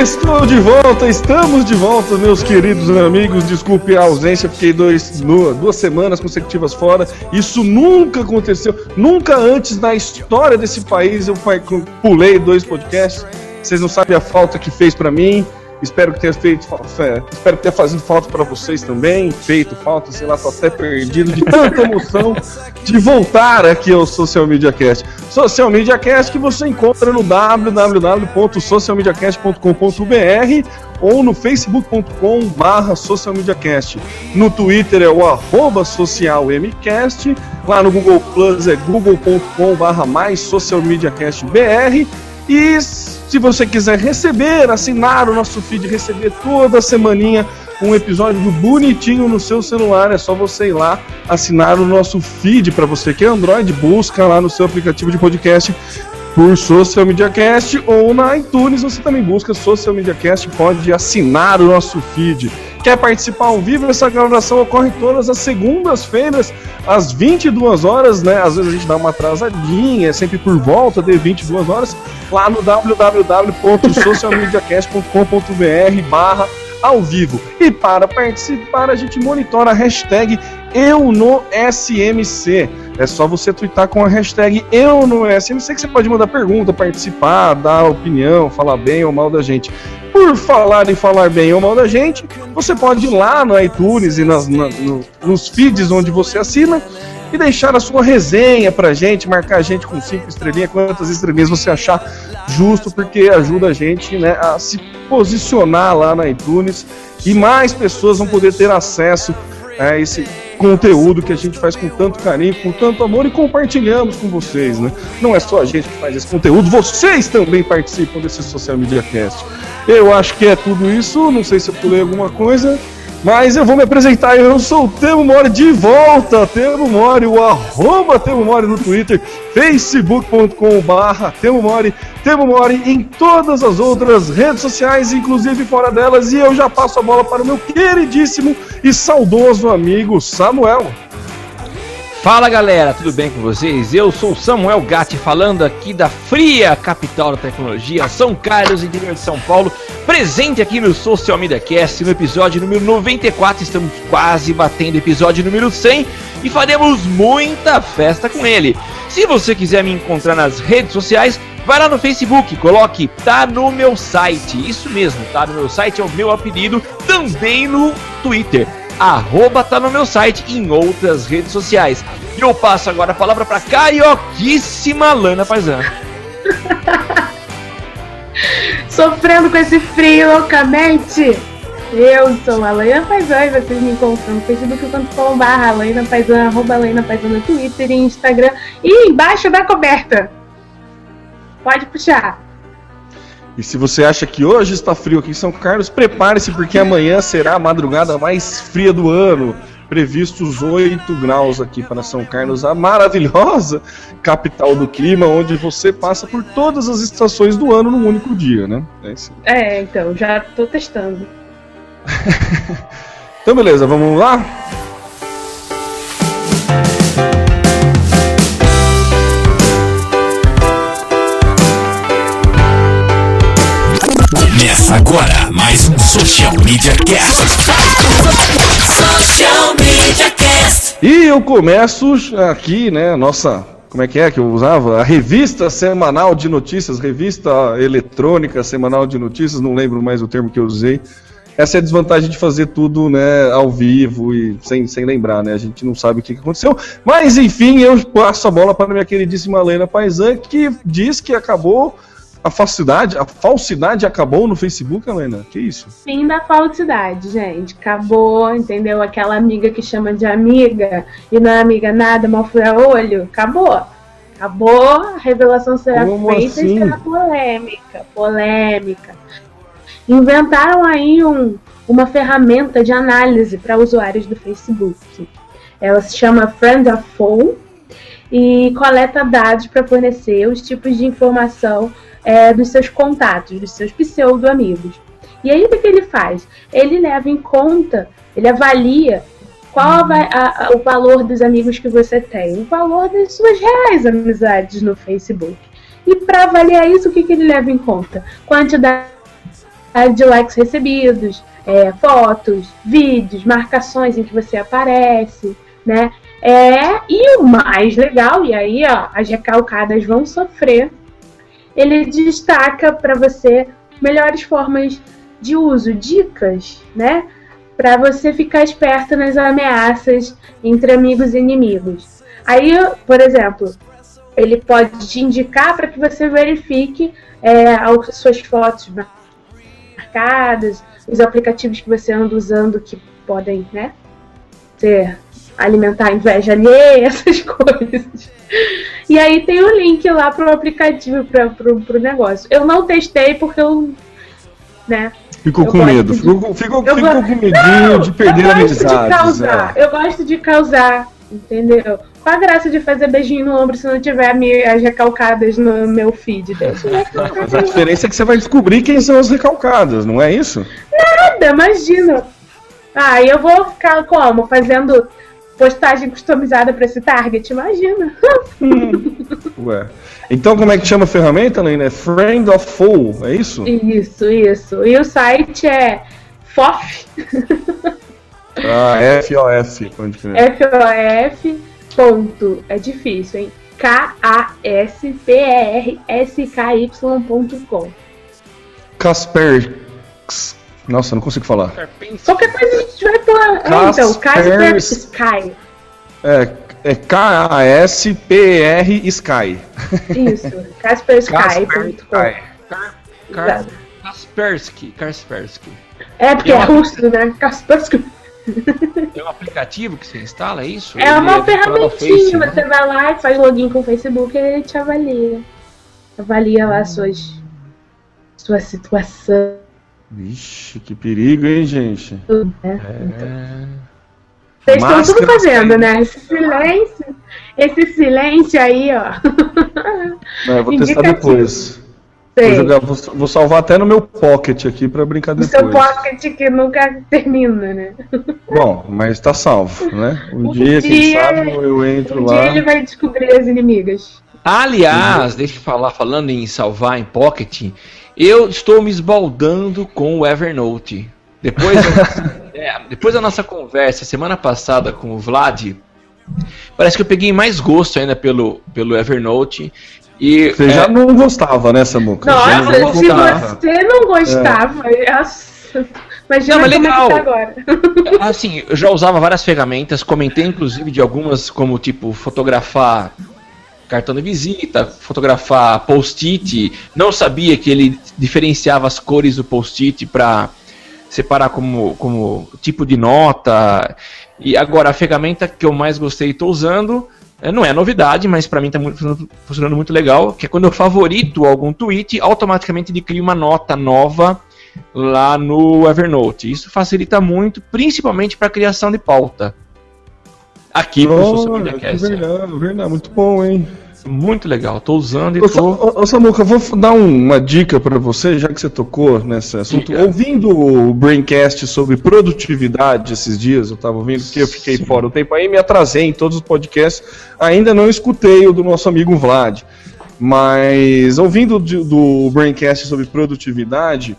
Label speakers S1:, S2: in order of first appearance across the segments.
S1: Estou de volta, estamos de volta, meus queridos amigos. Desculpe a ausência, fiquei dois, duas semanas consecutivas fora. Isso nunca aconteceu, nunca antes na história desse país eu pulei dois podcasts. Vocês não sabem a falta que fez pra mim. Espero que tenha feito, espero que tenha fazendo falta pra vocês também. Feito falta, sei lá, tô até perdido de tanta emoção de voltar aqui ao Social Media Cast. Social Media Cast que você encontra no www.socialmediacast.com.br ou no facebook.com barra socialmediacast. No Twitter é o socialmcast, lá no Google Plus é google.com barra mais socialmediacastbr e se você quiser receber, assinar o nosso feed, receber toda semaninha um episódio bonitinho no seu celular, é só você ir lá assinar o nosso feed para você que é Android, busca lá no seu aplicativo de podcast por Social Media Cast ou na iTunes você também busca Social Media Cast, pode assinar o nosso feed. Quer participar ao vivo? Essa gravação ocorre todas as segundas-feiras, às 22 horas, né? Às vezes a gente dá uma atrasadinha, sempre por volta de 22 horas, lá no www.socialmediacast.com.br barra ao vivo. E para participar, a gente monitora a hashtag eu no SMC. É só você twittar com a hashtag eu no SMC que você pode mandar pergunta, participar, dar opinião, falar bem ou mal da gente. Por falar em falar bem ou mal da gente, você pode ir lá no iTunes e nas, na- no- nos feeds onde você assina e deixar a sua resenha pra gente, marcar a gente com cinco estrelinhas, quantas estrelinhas você achar justo, porque ajuda a gente né, a se posicionar lá na iTunes e mais pessoas vão poder ter acesso a esse conteúdo que a gente faz com tanto carinho, com tanto amor e compartilhamos com vocês, né? Não é só a gente que faz esse conteúdo, vocês também participam desse Social Media Cast. Eu acho que é tudo isso, não sei se eu pulei alguma coisa, mas eu vou me apresentar, eu sou o Temo Mori de volta, Temo Mori, o arroba Temo Mori no Twitter, facebook.com barra Temo Mori, Temo Mori em todas as outras redes sociais, inclusive fora delas, e eu já passo a bola para o meu queridíssimo e saudoso amigo Samuel.
S2: Fala galera, tudo bem com vocês? Eu sou Samuel Gatti falando aqui da fria capital da tecnologia, São Carlos, interior de São Paulo, presente aqui no Social Media Cast, no episódio número 94, estamos quase batendo episódio número 100 e faremos muita festa com ele. Se você quiser me encontrar nas redes sociais, vai lá no Facebook, coloque tá no meu site, isso mesmo, tá no meu site é o meu apelido, também no Twitter arroba tá no meu site e em outras redes sociais. E eu passo agora a palavra para carioquíssima Lana Paisano.
S3: Sofrendo com esse frio loucamente. Eu sou a Laina Paisan e vocês me encontram no facebook.com.br Laina Paisan, arroba Laina Paisan no Twitter e Instagram e embaixo da coberta. Pode puxar.
S1: E se você acha que hoje está frio aqui em São Carlos, prepare-se porque amanhã será a madrugada mais fria do ano. Previstos 8 graus aqui para São Carlos, a maravilhosa capital do clima, onde você passa por todas as estações do ano num único dia, né? É.
S3: É, então, já tô testando.
S1: Então, beleza, vamos lá?
S4: Começa agora mais um Social Media Cast.
S5: Social Media Cast.
S1: E eu começo aqui, né, nossa, como é que é que eu usava? A revista semanal de notícias, revista eletrônica semanal de notícias, não lembro mais o termo que eu usei. Essa é a desvantagem de fazer tudo, né, ao vivo e sem, sem lembrar, né? A gente não sabe o que aconteceu. Mas enfim, eu passo a bola para minha queridíssima Lena Paisan, que diz que acabou a falsidade, a falsidade acabou no Facebook, Helena? Que isso?
S3: Fim da falsidade, gente. Acabou, entendeu? Aquela amiga que chama de amiga e não é amiga nada, mal fura olho. Acabou. Acabou, a revelação será
S1: Como
S3: feita
S1: assim?
S3: e será polêmica. Polêmica. Inventaram aí um, uma ferramenta de análise para usuários do Facebook. Ela se chama Friend of Foe e coleta dados para fornecer os tipos de informação é, dos seus contatos, dos seus pseudo-amigos. E aí o que, que ele faz? Ele leva em conta, ele avalia qual a- a- a- o valor dos amigos que você tem, o valor das suas reais amizades no Facebook. E para avaliar isso, o que, que ele leva em conta? Quantidade de likes recebidos, é, fotos, vídeos, marcações em que você aparece, né? É, e o mais legal, e aí ó, as recalcadas vão sofrer, ele destaca para você melhores formas de uso, dicas, né? Para você ficar esperto nas ameaças entre amigos e inimigos. Aí, por exemplo, ele pode te indicar para que você verifique é, as suas fotos marcadas, os aplicativos que você anda usando que podem, né? Ter, alimentar a inveja alheia, essas coisas. E aí tem o link lá pro aplicativo, pra, pro, pro negócio. Eu não testei porque eu. Né?
S1: Ficou
S3: Eu
S1: com medo,
S3: de-
S1: ficou, com- ficou,
S3: Eu
S1: ficou
S3: go-
S1: com medinho de perder
S3: eu gosto de causar,
S1: é.
S3: eu gosto de causar, entendeu? Qual a graça de fazer beijinho no ombro se não tiver as recalcadas no meu feed? Deixa
S1: Mas a diferença é que você vai descobrir quem são as recalcadas, não é isso?
S3: nada, imagina. Ah, eu vou ficar como? Fazendo postagem customizada pra esse target? Imagina.
S1: Ué. Então como é que chama a ferramenta, Lena? É Friend of Foe, é isso?
S3: Isso, isso. E o site é FOF,
S1: Ah, F-O-F.
S3: F-O-F, ponto, é difícil, hein? K-A-S-P-R-S-K-Y.com.
S1: Casper. Nossa, não consigo falar.
S3: Qualquer coisa a gente vai pôr. É, então, Casper Sky.
S1: É, é K-A-S-P-R Sky.
S3: Isso, CasperSky.com.
S2: Car-
S3: Exato.
S2: Kaspersky, Kaspersky.
S3: É porque é russo, né? Kaspersky.
S2: É um aplicativo que você instala, é isso?
S3: É uma
S2: Ele vinculado ao
S3: ferramentinha.
S2: Né?
S3: Você vai lá e faz login com o Facebook e ele te avalia. Avalia lá suas. Sua situação.
S1: Vixe, que perigo, hein, gente?
S3: Né?
S2: É.
S3: Vocês estão tudo fazendo, né? Esse silêncio. Esse silêncio aí, ó.
S1: Não, eu vou testar depois. Vou, jogar- vou- vou salvar até no meu pocket aqui pra brincar
S3: O seu
S1: depois.
S3: pocket que nunca termina, né?
S1: Bom, mas tá salvo, né? Um
S3: Um
S1: dia, quem
S3: dia-
S1: sabe, eu entro
S3: Um
S1: lá.
S3: dia ele vai descobrir as inimigas.
S2: Aliás, deixa eu falar, falando em salvar em Pocket, eu estou me esbaldando com o Evernote. Depois, é, depois da nossa conversa semana passada com o Vlad, parece que eu peguei mais gosto ainda pelo, pelo Evernote. E
S1: Você
S2: é,
S1: já não gostava, né, Samuca?
S3: Nossa,
S1: não
S3: se
S1: gostava.
S3: você não gostava, nossa, imagina
S2: Não, mas
S3: é
S2: legal.
S3: tá agora.
S2: Assim, eu já usava várias ferramentas, comentei inclusive de algumas, como tipo fotografar cartão de visita, fotografar post-it. Não sabia que ele diferenciava as cores do post-it para separar como, como tipo de nota. E agora a ferramenta que eu mais gostei e estou usando. eh, Não é novidade, mas para mim está funcionando, muito legal. Que é quando eu favorito algum tweet, automaticamente ele cria uma nota nova lá no Evernote. Isso facilita muito, principalmente para criação de pauta. Aqui pro Social
S1: Olha,
S2: Media Cast.
S1: verdade, verdade, muito bom, hein?
S2: Muito legal, tô usando e
S1: Ô,
S2: tô.
S1: ô, ô, Samuca, vou dar um- uma dica pra você, já que você tocou nesse assunto.
S2: Diga.
S1: Ouvindo o Braincast sobre produtividade esses dias, eu tava ouvindo, porque eu fiquei
S2: Sim.
S1: fora o tempo aí, me atrasei em todos os podcasts, ainda não escutei o do nosso amigo Vlad. Mas ouvindo de- do Braincast sobre produtividade,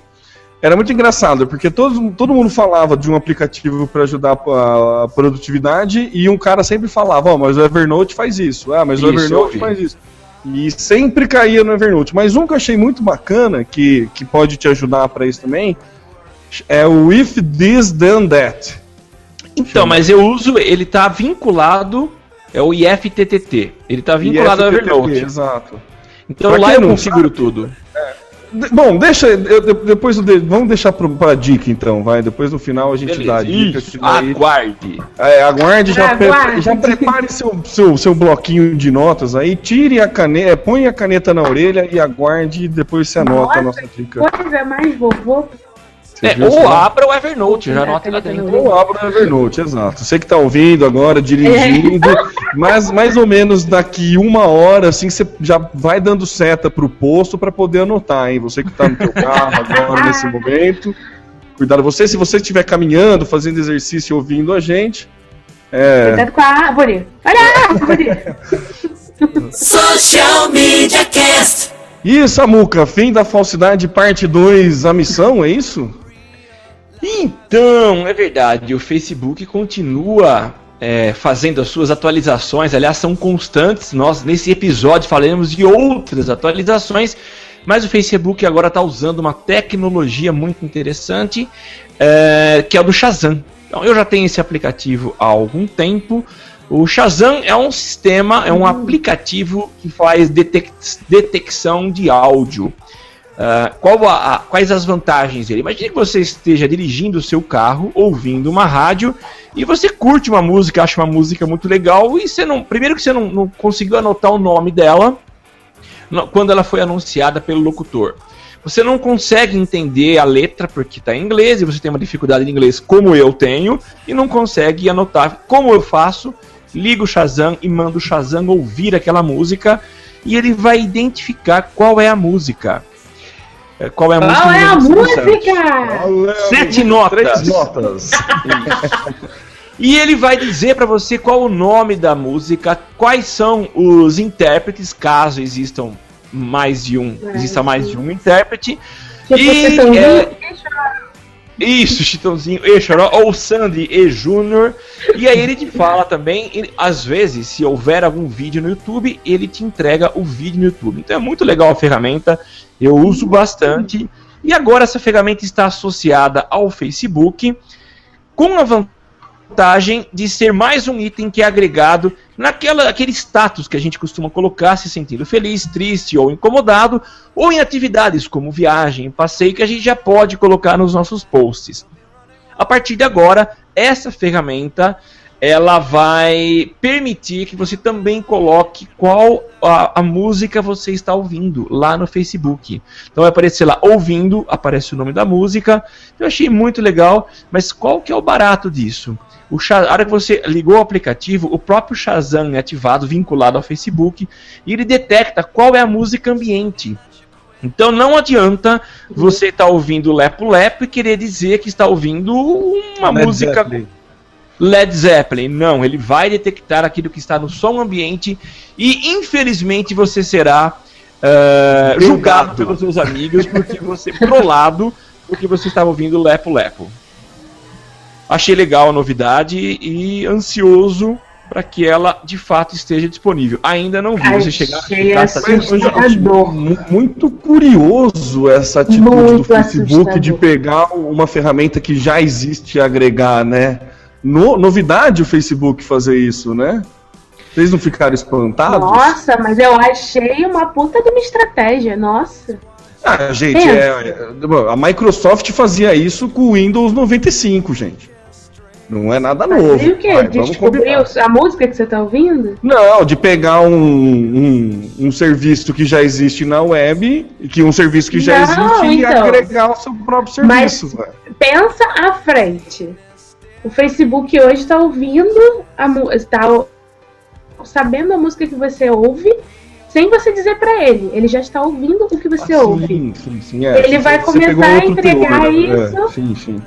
S1: era muito engraçado, porque todo, todo mundo falava de um aplicativo para ajudar a, a produtividade e um cara sempre falava, ó, oh, mas o Evernote faz isso, ah, mas o
S2: Isso,
S1: Evernote
S2: eu vi.
S1: faz isso. E sempre caía no Evernote. Mas um que eu achei muito bacana, que, que pode te ajudar para isso também, é o If This Then That.
S2: Então, mas eu uso, ele tá vinculado, é o IFTTT. Ele tá vinculado ao
S1: IFTTT,
S2: Evernote.
S1: Exato.
S2: Então
S1: Pra
S2: lá eu configuro tudo.
S1: De- Bom, deixa. eu- de- depois eu de- vamos deixar pro, pra dica então, vai. Depois no final a gente dá a dica.
S2: Isso,
S1: daí-
S2: aguarde.
S1: É, aguarde, já, pre-
S3: Aguarde.
S1: já prepare seu, seu, seu bloquinho de notas aí, tire a caneta, põe a caneta na orelha e aguarde e depois você anota a
S3: Nossa,
S1: nossa dica.
S3: Coisa mais vovô.
S2: É,
S1: viu
S2: ou abra o Evernote, já
S3: É,
S2: anota lá
S3: tem
S2: dentro.
S1: Ou abra o Evernote, exato. Você que tá ouvindo agora, dirigindo, mas mais ou menos daqui uma hora, assim, você já vai dando seta pro posto para poder anotar, hein? Você que tá no teu carro agora, nesse momento. Cuidado, você, se você estiver caminhando, fazendo exercício e ouvindo a gente, é,
S3: Cuidado com a árvore. Olha a árvore.
S5: Social Media Cast.
S1: E Samuca, fim da falsidade, parte 2, a missão, é isso?
S2: Então, é verdade, o Facebook continua é, fazendo as suas atualizações, aliás, são constantes. Nós, nesse episódio, falaremos de outras atualizações, mas o Facebook agora está usando uma tecnologia muito interessante, é, que é o do Shazam. Então, eu já tenho esse aplicativo há algum tempo. O Shazam é um sistema, é um aplicativo que faz detec- detecção de áudio. Ah, qual a- a- quais as vantagens dele? Imagine que você esteja dirigindo o seu carro, ouvindo uma rádio, e você curte uma música, acha uma música muito legal, e você não. Primeiro que você não, não conseguiu anotar o nome dela quando ela foi anunciada pelo locutor. Você não consegue entender a letra porque está em inglês, e você tem uma dificuldade em inglês como eu tenho, e não consegue anotar como eu faço. Ligo o Shazam e mando o Shazam ouvir aquela música, e ele vai identificar qual é a música. É, Qual é a música?
S3: Qual é a música?
S2: Sete notas.
S1: Três notas.
S2: E ele vai dizer pra você qual o nome da música, quais são os intérpretes, caso existam mais de um, exista mais de um intérprete. E,
S3: você
S2: é, Isso, Chitãozinho e Choró, ou Sandy e Júnior. E aí ele te fala também, ele- às vezes, se houver algum vídeo no YouTube, ele te entrega o vídeo no YouTube. Então é muito legal a ferramenta, eu uso bastante. E agora essa ferramenta está associada ao Facebook, com a vantagem de ser mais um item que é agregado naquela aquele status que a gente costuma colocar se sentindo feliz, triste ou incomodado, ou em atividades como viagem, passeio, que a gente já pode colocar nos nossos posts. A partir de agora, essa ferramenta ela vai permitir que você também coloque qual a, a música você está ouvindo lá no Facebook. Então vai aparecer lá ouvindo, aparece o nome da música. Eu achei muito legal, mas qual que é o barato disso? O Sha- a hora que você ligou o aplicativo, o próprio Shazam é ativado, vinculado ao Facebook, e ele detecta qual é a música ambiente. Então não adianta você estar ouvindo Lepo Lepo e querer dizer que está ouvindo uma
S1: Led
S2: música
S1: Zeppelin.
S2: Led Zeppelin. Não, ele vai detectar aquilo que está no som ambiente e infelizmente você será eh, julgado pelos seus amigos porque você trollado porque você estava ouvindo Lepo Lepo. Achei legal a novidade e ansioso para que ela de fato esteja disponível. Ainda não vi você chegar satisfeito.
S3: assustador.
S1: Mu- Muito curioso essa atitude
S3: Muito
S1: do Facebook
S3: assustador.
S1: de pegar uma ferramenta que já existe e agregar, né? No- novidade o Facebook fazer isso, né? Vocês não ficaram espantados?
S3: Nossa, mas eu achei uma puta de uma estratégia, nossa.
S1: Ah, gente, é, é, a Microsoft fazia isso com o Windows 95, gente. Não é nada novo.
S3: E o que?
S1: vai, combinar.
S3: a música que você tá ouvindo?
S1: Não, de pegar um, um, um serviço que já existe na web, que um serviço que já
S3: Não,
S1: existe e
S3: então.
S1: agregar o seu próprio
S3: Mas-
S1: serviço. velho.
S3: Pensa à frente. O Facebook hoje tá ouvindo a música. Tá sabendo a música que você ouve sem você dizer pra ele. Ele já está ouvindo o que você
S1: Ah,
S3: ouve.
S1: Sim, sim, sim, é.
S3: Ele vai começar a entregar
S1: teor, né?
S3: isso.
S1: É, sim, sim.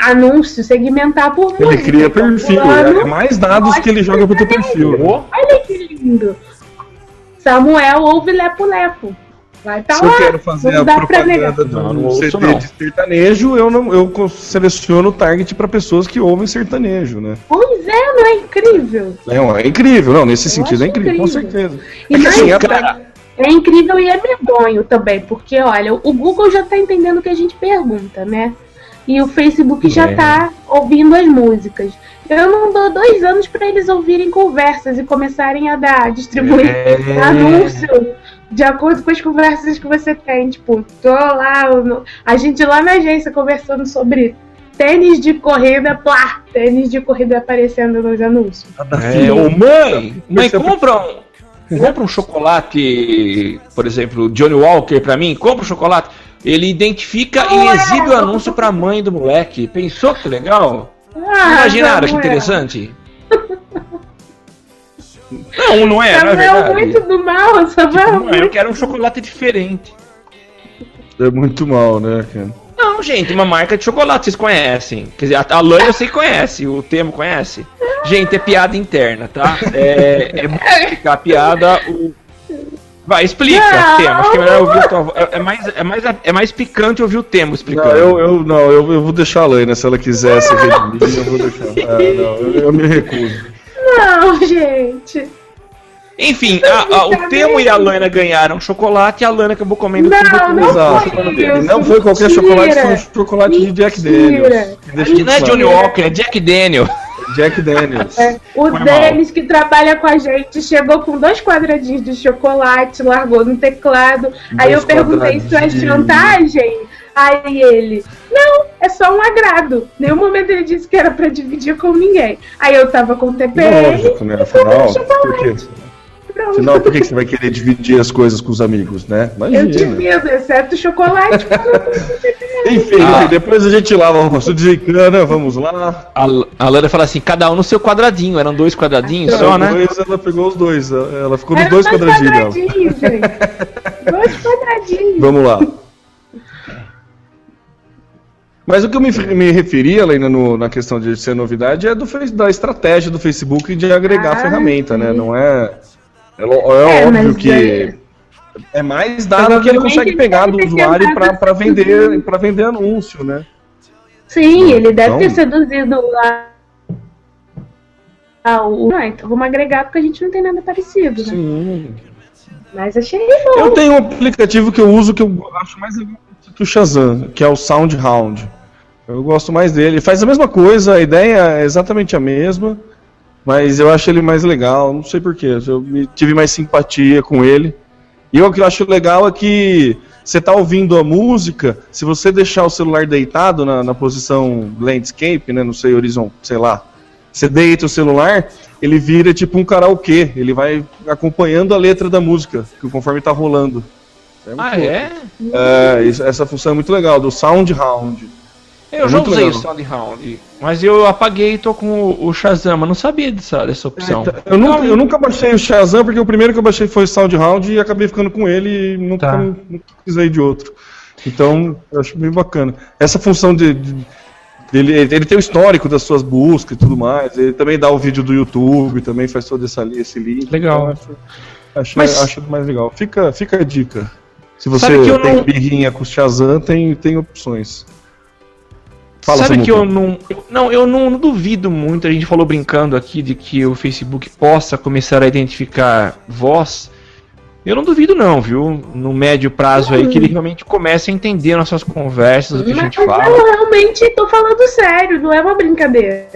S3: Anúncio, segmentar por música.
S1: Ele cria perfil,
S3: Fulano,
S1: é mais dados que ele joga pro teu perfil.
S3: Olha que lindo. Samuel ouve Lepo Lepo. Vai tá
S1: Se eu
S3: lá.
S1: quero fazer
S3: não
S1: a
S3: dá pra negar.
S1: propaganda
S2: Não,
S1: do
S2: não ouço,
S1: CD
S2: não.
S1: de sertanejo, eu não eu seleciono o target para pessoas que ouvem sertanejo, né?
S3: Pois é, não é incrível?
S1: É, é incrível, não, nesse
S3: Eu
S1: sentido é
S3: acho
S1: incrível, com
S3: incrível.
S1: certeza.
S3: E
S1: É que assim,
S2: Cara,
S3: é incrível e é medonho também, porque olha, o Google já tá entendendo o que a gente pergunta, né? E o Facebook já
S2: É.
S3: tá ouvindo as músicas. Eu não dou dois anos pra eles ouvirem conversas e começarem a dar, distribuir
S2: é...
S3: anúncio de acordo com as conversas que você tem. Tipo, tô lá, no- a gente lá na agência conversando sobre tênis de corrida, plá, tênis de corrida aparecendo nos anúncios.
S2: É, ô mãe, mãe, compra um, compra um chocolate, por exemplo, Johnny Walker pra mim, compra um chocolate. Ele identifica e exibe o anúncio pra mãe do moleque. Pensou que legal?
S3: Ah,
S2: Imaginaram que
S3: Samuel.
S2: interessante? Não, não é, não é
S3: Samuel
S2: verdade.
S3: muito do mal, Samuel
S2: Não, eu quero um chocolate diferente.
S1: É muito mal, né, cara?
S2: Não, gente, uma marca de chocolate vocês conhecem. Quer dizer, a Lani eu sei que conhece, o Temo conhece. Gente, é piada interna, tá? É, é explicar a piada. O... Vai, explica,
S3: Não.
S2: Temo. Acho que é melhor ouvir a tua voz. É, é mais, é, mais, é mais picante ouvir o Temo
S1: Não,
S2: explicando.
S1: eu, eu, não eu, eu vou deixar a Laina, se ela quiser se redimir, eu vou deixar. Ah, não, eu, eu me recuso.
S3: Não, gente.
S2: Enfim, a- a- o Temo e a Lana ganharam chocolate e a Lana acabou comendo
S3: Não,
S2: tudo com
S3: não
S1: Exato.
S3: foi
S1: E
S3: isso.
S1: não foi qualquer
S3: Mentira.
S1: chocolate, foi um chocolate de Jack
S3: Mentira.
S1: Daniels. Deixa
S2: E não é Johnny. Walker, é Jack Daniel.
S1: Jack Daniels.
S3: É, o
S2: Foi mal.
S3: Denis, que trabalha com a gente, chegou com dois quadradinhos de chocolate, largou no teclado. Aí eu
S1: Dois
S3: perguntei isso é chantagem. Aí ele, não, é só um agrado. Nenhum momento ele disse que era pra dividir com ninguém. Aí eu tava com o TPM.
S1: Lógico, né? Afinal, por quê? Afinal, por que você vai querer dividir as coisas com os amigos, né?
S3: Eu
S1: Imagina.
S3: divido, exceto o chocolate.
S1: Enfim,
S2: Ah.
S1: depois a gente lava o rosto de cana, vamos lá.
S2: A, a Lana fala assim: cada um no seu quadradinho. Eram dois quadradinhos só,
S1: Os
S2: né?
S1: dois, ela pegou os dois. Ela ficou nos
S3: Eram
S1: dois quadradinhos
S3: quadradinhos, gente. Dois quadradinhos.
S1: Vamos lá. Mas o que eu me, me referi, Helena, no- na questão de ser novidade, é do, da estratégia do Facebook de agregar
S3: Ah,
S1: ferramenta, né? Não é. É, é
S3: É,
S1: óbvio que é mais dado que ele consegue pegar do usuário para vender, vender anúncio, né?
S3: Sim, ele deve
S1: Então-
S3: ter seduzido lá. Ah, o... Ah, então vamos agregar porque a gente não tem nada parecido, né?
S1: Sim.
S3: Mas achei bom.
S1: Eu tenho um aplicativo que eu uso que eu acho mais legal que o Shazam, que é o SoundHound. Eu gosto mais dele. Ele faz a mesma coisa, a ideia é exatamente a mesma, mas eu acho ele mais legal. Não sei porquê. Eu tive mais simpatia com ele. E o que eu acho legal é que você tá ouvindo a música, se você deixar o celular deitado na, na posição landscape, né, não sei, horizontal, sei lá, você deita o celular, ele vira tipo um karaokê, ele vai acompanhando a letra da música, conforme tá rolando. É
S2: Ah, é?
S1: É, essa função é muito legal, do SoundHound.
S2: Eu
S1: É
S2: já usei
S1: legal.
S2: o SoundHound, mas eu apaguei e tô com o, Shazam, mas não sabia dessa, dessa opção.
S1: Eu nunca, eu nunca baixei o Shazam, porque o primeiro que eu baixei foi o SoundHound e acabei ficando com ele e nunca,
S2: Tá.
S1: precisei de outro. Então, eu acho bem bacana. Essa função de. de- dele, ele tem o histórico das suas buscas e tudo mais. Ele também dá o vídeo do YouTube, também faz todo essa, li- esse link.
S2: Legal.
S1: Então, acho, acho,
S2: Mas-
S1: acho mais legal. Fica, fica a dica. Se você tem
S2: não-
S1: birrinha com o Shazam, tem, tem opções. Fala,
S2: Sabe que eu não. eu- Não, eu não, não duvido muito. A gente falou brincando aqui de que o Facebook possa começar a identificar voz. Eu não duvido, não, viu? No médio prazo aí, que ele realmente comece a entender nossas conversas, o que a
S3: Mas
S2: gente
S3: eu
S2: fala.
S3: realmente tô falando sério, não é uma brincadeira.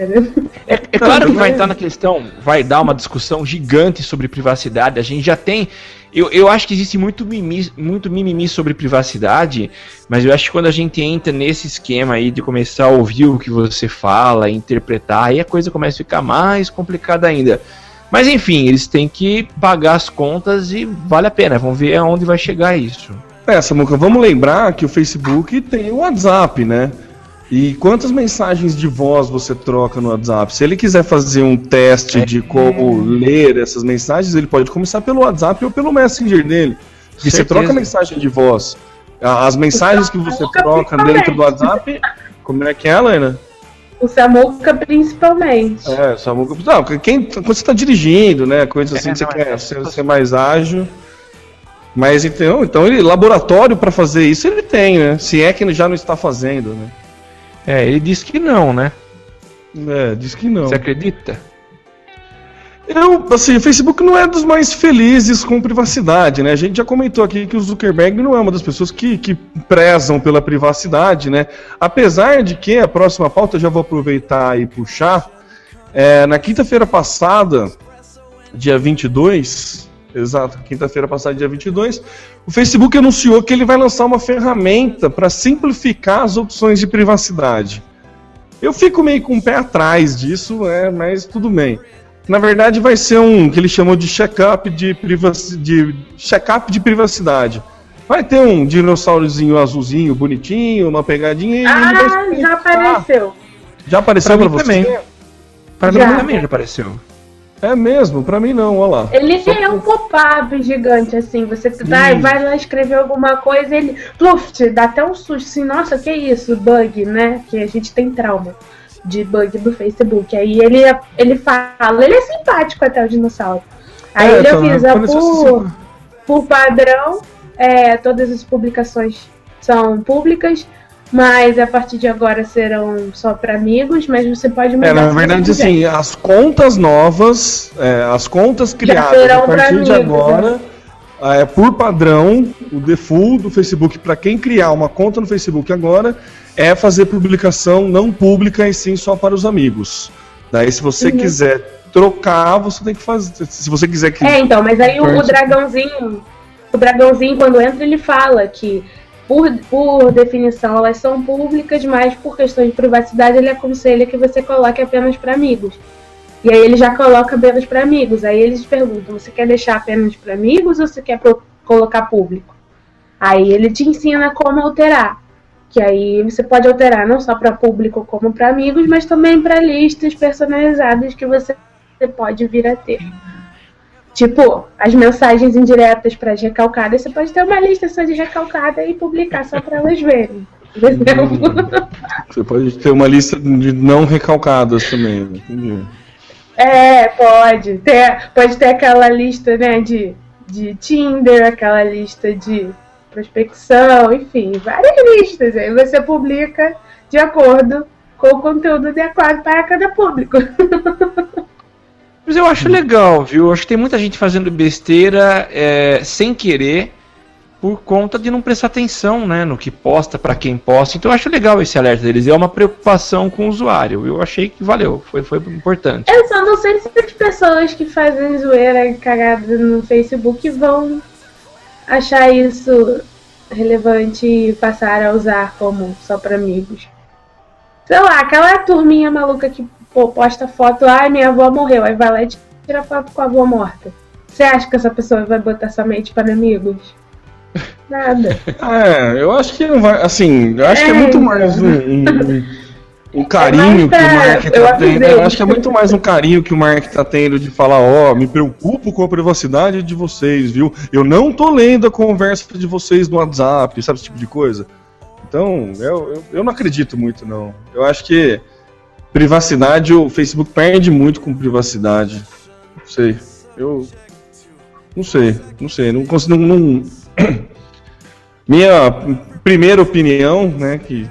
S2: É, é claro que vai entrar na questão, vai dar uma discussão gigante sobre privacidade. A gente já tem. Eu, eu acho que existe muito mimimi, muito mimimi sobre privacidade, mas eu acho que quando a gente entra nesse esquema aí de começar a ouvir o que você fala, interpretar, aí a coisa começa a ficar mais complicada ainda. Mas enfim, eles têm que pagar as contas e vale a pena. Vamos ver aonde vai chegar isso.
S1: É, Samuca, vamos lembrar que o Facebook tem o WhatsApp, né? E quantas mensagens de voz você troca no WhatsApp? Se ele quiser fazer um teste de como ler essas mensagens, ele pode começar pelo WhatsApp ou pelo Messenger dele. E você troca mensagem de voz. As mensagens que você
S3: Samuca,
S1: troca dentro do WhatsApp, como é que é, Helena?
S3: O Samuca principalmente.
S1: É, Samuca. Não, quem, quando você está dirigindo, né? Coisa assim
S2: É,
S1: que você quer
S2: é.
S1: ser, ser mais ágil. Mas então, então ele laboratório para fazer isso ele tem, né? Se é que ele já não está fazendo, né?
S2: É, ele disse que não, né?
S1: É, diz que não.
S2: Você acredita?
S1: Eu, assim, o Facebook não é dos mais felizes com privacidade, né? A gente já comentou aqui que o Zuckerberg não é uma das pessoas que, que prezam pela privacidade, né? Apesar de que a próxima pauta, já vou aproveitar e puxar, é, na quinta-feira passada, dia 22, exato, quinta-feira passada, dia 22, o Facebook anunciou que ele vai lançar uma ferramenta para simplificar as opções de privacidade. Eu fico meio com o pé atrás disso, né? Mas tudo bem. Na verdade, vai ser um que eles chamam de check-up de, privaci de, check de privacidade. Vai ter um dinossaurozinho azulzinho, bonitinho, uma pegadinha e ele vai
S3: Ah, já apareceu.
S1: Já apareceu
S2: mim
S1: você?
S2: também. Pra mim também já apareceu.
S1: É mesmo, pra mim não, olha lá.
S3: Ele é um pop-up gigante, assim. Você vai, vai lá escrever alguma coisa ele. Pluft, dá até um susto assim, nossa, que isso? Bug, né? Que a gente tem trauma de bug do Facebook. Aí ele, ele fala, ele é simpático até o dinossauro. Aí
S1: É,
S3: ele
S1: então,
S3: avisa,
S1: parece
S3: por,
S1: assim.
S3: por padrão, é, todas as publicações são públicas. Mas a partir de agora serão só para amigos, mas você pode mudar.
S1: É, na verdade, assim, as contas novas, é, as contas criadas a partir
S3: pra
S1: de
S3: amigos,
S1: agora, é, por padrão, o default do Facebook, para quem criar uma conta no Facebook agora, é fazer publicação não pública e sim só para os amigos. Daí, se você
S3: Uhum.
S1: quiser trocar, você tem que fazer. Se você quiser que.
S3: É, então, mas aí o, o dragãozinho, o dragãozinho, quando entra, ele fala que, por, por definição, elas são públicas, mas por questão de privacidade, ele aconselha que você coloque apenas para amigos. E aí ele já coloca apenas para amigos. Aí eles perguntam: você quer deixar apenas para amigos ou você quer colocar público? Aí ele te ensina como alterar. Que aí você pode alterar não só para público como para amigos, mas também para listas personalizadas que você pode vir a ter. Tipo, as mensagens indiretas para as recalcadas, você pode ter uma lista só de recalcada e publicar só para elas verem. Exemplo.
S1: Você pode ter uma lista de não recalcadas também. Entendi.
S3: É, pode. Ter, pode ter aquela lista, né, de, de Tinder, aquela lista de prospecção, enfim, várias listas. Aí você publica de acordo com o conteúdo adequado para cada público.
S2: Mas eu acho legal, viu? Acho que tem muita gente fazendo besteira é, sem querer por conta de não prestar atenção né, no que posta, pra quem posta. Então eu acho legal esse alerta deles. É uma preocupação com o usuário. Eu achei que valeu, foi, foi importante.
S3: Eu só não sei se as pessoas que fazem zoeira cagada no Facebook vão achar isso relevante e passar a usar como só para amigos. Sei lá, aquela turminha maluca que pô, posta foto, ai, minha avó morreu, aí vai lá e tira foto com a avó morta. Você acha que essa pessoa vai botar somente para amigos? Nada.
S1: É, eu acho que não vai. Assim, eu acho que é
S3: É,
S1: muito mais um, um, um carinho
S3: mais
S1: que o Mark tá tendo. Eu acho que é muito mais um carinho que o Mark tá tendo de falar, ó, me preocupo com a privacidade de vocês, viu? Eu não tô lendo a conversa de vocês no WhatsApp, sabe esse tipo de coisa. Então, eu, eu, eu não acredito muito, não. Eu acho que privacidade, o Facebook perde muito com privacidade. Não sei. Eu. Não sei, não sei. Não consigo. Não, não- Minha primeira opinião, né, que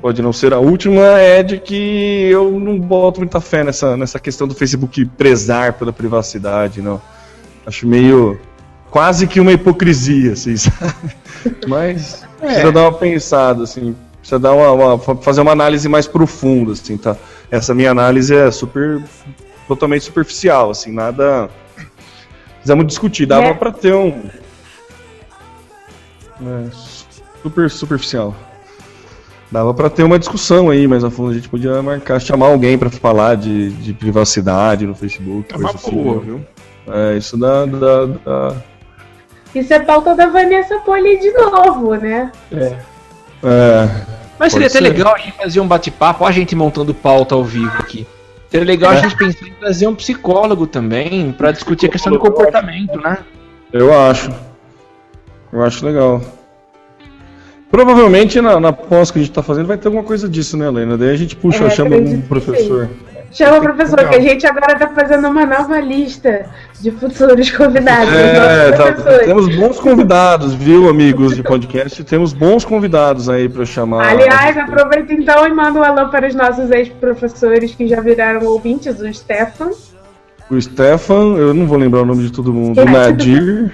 S1: pode não ser a última, é de que eu não boto muita fé nessa, nessa questão do Facebook prezar pela privacidade, não. Acho meio. quase que uma hipocrisia, assim, sabe? Mas precisa dar uma pensada, assim. Precisa dar uma, uma- fazer uma análise mais profunda, assim, tá? Essa minha análise é super. totalmente superficial, assim, nada. Precisamos discutir, dava
S3: É.
S1: pra ter um. É, super superficial. Dava pra ter uma discussão aí, mas a fundo a gente podia marcar, chamar alguém pra falar de, de privacidade no Facebook.
S2: É
S1: coisa assim,
S2: boa,
S1: né?
S2: viu?
S1: É, isso dá. dá, dá-
S3: Isso é pauta da Vanessa Poli de novo, né?
S1: é,
S2: Mas seria
S1: Pode
S2: até
S1: ser.
S2: legal a gente fazer um bate-papo, ó, a gente montando pauta ao vivo aqui. Seria legal a
S1: É.
S2: gente pensar em trazer um psicólogo também, pra discutir a questão do comportamento, né?
S1: eu acho. Eu acho legal. Provavelmente na, na pós que a gente tá fazendo vai ter alguma coisa disso, né, Helena? Daí a gente puxa,
S3: É,
S1: chama um
S3: que
S1: professor.
S3: Chama o professor, que a gente agora tá fazendo uma nova lista de futuros convidados.
S1: É,
S3: nossos
S1: tá-
S3: professores.
S1: temos bons convidados, viu, amigos de podcast? Temos bons convidados aí pra chamar.
S3: Aliás, aproveita então e manda um alô para os nossos ex-professores que já viraram ouvintes, o Stefan.
S1: O Stefan, eu não vou lembrar o nome de todo mundo. O. Nadir.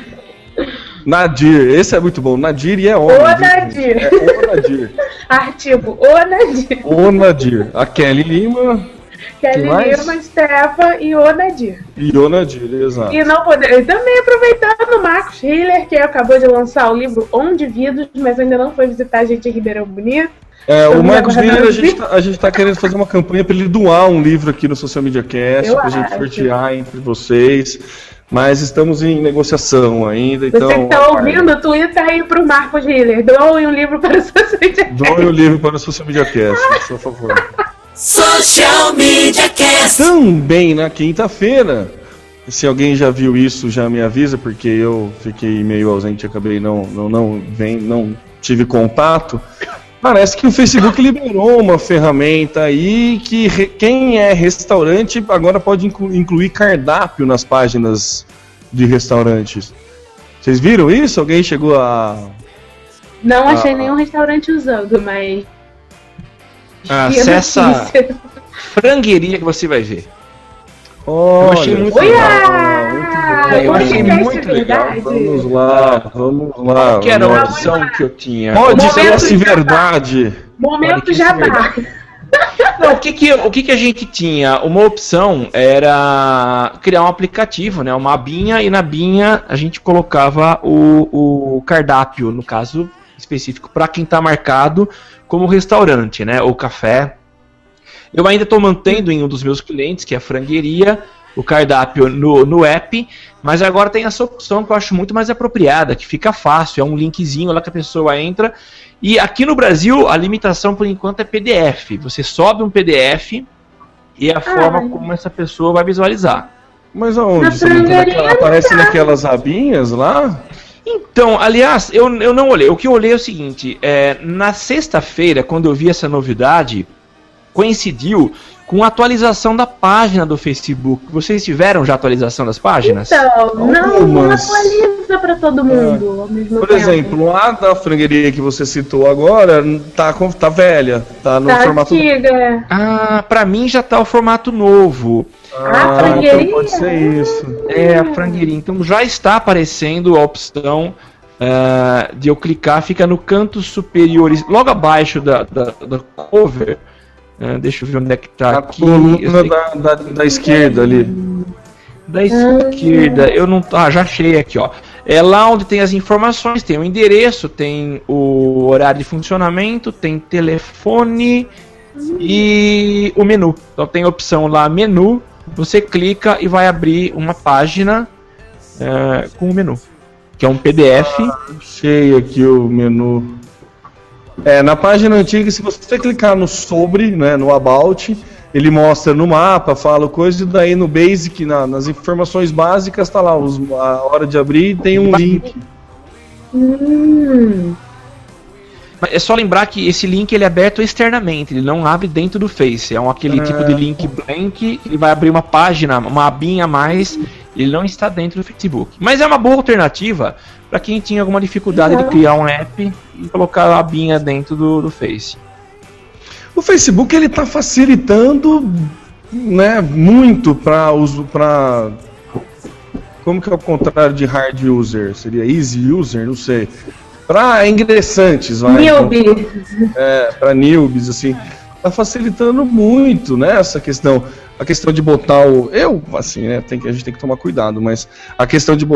S1: Nadir, esse é muito bom. Nadir e é homem.
S3: O? Nadir.
S1: É o Nadir.
S3: Artigo O Nadir.
S1: O Nadir. A Kelly Lima
S3: Kelly
S1: mais?
S3: Lima, Stefan e O Nadir.
S1: e o Nadir, exato.
S3: E não poder. e Também aproveitando o Marcos Hiller, que acabou de lançar o livro Onde Vidos, mas ainda não foi visitar a gente em Ribeirão Bonito.
S1: É, o Marcos Miller, a gente, tá, a gente tá querendo fazer uma campanha pra ele doar um livro aqui no Social Media Cast,
S3: Eu
S1: pra gente sortear entre vocês. Mas estamos em negociação ainda, então.
S3: Você que tá ouvindo, Twitter aí pro Marcos Hiller. Doem um livro para o seu
S1: Doe o livro para o Social Media Cast, por favor.
S5: Social Media Cast.
S1: Também na quinta-feira, se alguém já viu isso, já me avisa, porque eu fiquei meio ausente, acabei não, não, não, vem, não tive contato. Parece que o Facebook liberou uma ferramenta aí que re- quem é restaurante agora pode inclu- incluir cardápio nas páginas de restaurantes. Vocês viram isso? Alguém chegou a.
S3: Não achei
S1: Ah.
S3: nenhum restaurante usando, mas.
S2: Acessa frangueria que você vai ver.
S1: Olha,
S2: achei muito legal. Eu achei muito legal.
S1: Vamos lá, vamos lá.
S2: Que era
S1: vamos-
S2: opção que eu tinha.
S1: Pode ser
S3: de-
S1: verdade.
S3: Momento já tá.
S2: Não, o que que, o que que a gente tinha? Uma opção era criar um aplicativo, né? Uma abinha, e na abinha a gente colocava o, o cardápio, no caso específico, para quem está marcado como restaurante, né? Ou café. Eu ainda estou mantendo em um dos meus clientes, que é a frangueria, o cardápio no, no app, mas agora tem essa opção que eu acho muito mais apropriada, que fica fácil, é um linkzinho lá que a pessoa entra. E aqui no Brasil, a limitação por enquanto é PDF. Você sobe um PDF e é a forma como essa pessoa vai visualizar.
S1: Mas aonde? Você não naquela- aparece naquelas abinhas lá?
S2: Então, aliás, eu, eu não olhei. O que eu olhei é o seguinte: é, na sexta-feira, quando eu vi essa novidade, coincidiu com a atualização da página do Facebook. Vocês tiveram já atualização das páginas?
S3: Então, não, não atualiza pra todo mundo ao mesmo
S1: Por
S3: tempo.
S1: exemplo, a da frangueria que você citou agora tá, tá velha. Tá no
S3: Tá
S1: formato.
S3: antiga.
S2: Ah, pra mim já tá o formato novo.
S3: Ah,
S1: então
S3: frangueirinha?
S1: pode ser isso.
S2: É, a frangueirinha. Então já está aparecendo a opção ah, de eu clicar, fica no canto superior, logo abaixo da, da, da cover. Ah, deixa eu ver onde é que tá
S1: A
S2: aqui.
S1: Coluna da, da, da esquerda ali.
S2: Da esquerda, eu não. Ah, já achei aqui, ó. É lá onde tem as informações, tem o endereço, tem o horário de funcionamento, tem telefone e o menu. Então tem a opção lá, menu, você clica e vai abrir uma página eh, com o menu. Que é um PDF.
S1: Achei aqui o menu. É, na página antiga, se você clicar no sobre, né, no about, ele mostra no mapa, fala coisa, e daí no basic, na- nas informações básicas, tá lá os- a hora de abrir e tem um link.
S3: Hum,
S2: É só lembrar que esse link ele é aberto externamente, ele não abre dentro do Face. É um, aquele
S1: É.
S2: tipo de link blank, ele vai abrir uma página, uma abinha a mais, ele não está dentro do Facebook. Mas é uma boa alternativa para quem tinha alguma dificuldade de criar um app e colocar a abinha dentro do, do Face.
S1: O Facebook ele tá facilitando, né, muito para uso para como que é o contrário de hard user? Seria easy user, não sei. Para ingressantes, vai. É, para newbies assim, tá facilitando muito, né, essa questão, a questão de botar o eu, assim, né, tem que a gente tem que tomar cuidado, mas a questão de,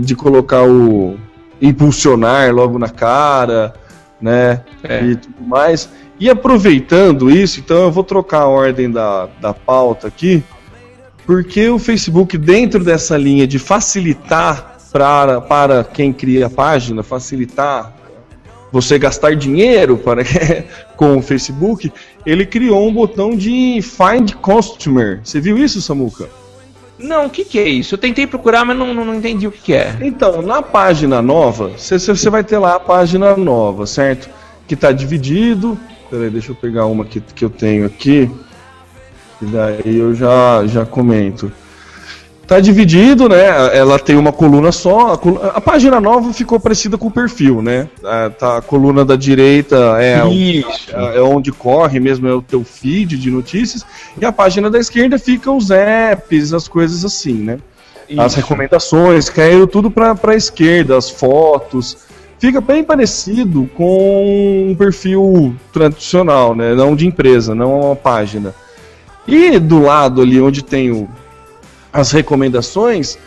S1: de colocar o impulsionar logo na cara, né,
S2: É.
S1: e tudo mais. E aproveitando isso, então eu vou trocar a ordem da, da pauta aqui, porque o Facebook, dentro dessa linha de facilitar para, para quem cria a página, facilitar você gastar dinheiro para, com o Facebook, ele criou um botão de Find Customer. Você viu isso, Samuca?
S2: Não, o que, que é isso? Eu tentei procurar, mas não, não, não entendi o que, que é.
S1: Então, na página nova, você- você vai ter lá a página nova, certo? Que está dividido. Peraí, deixa eu pegar uma que, que eu tenho aqui. E daí eu já, já comento. Tá dividido, né? Ela tem uma coluna só. A, a página nova ficou parecida com o perfil, né? A, tá, a coluna da direita é, o- é onde corre mesmo, é o teu feed de notícias. E a página da esquerda fica os apps, as coisas assim, né? As
S2: Isso.
S1: recomendações caíram tudo para a esquerda, as fotos. Fica bem parecido com um perfil tradicional, né? Não de empresa, não uma página. E do lado ali onde tem o- as recomendações,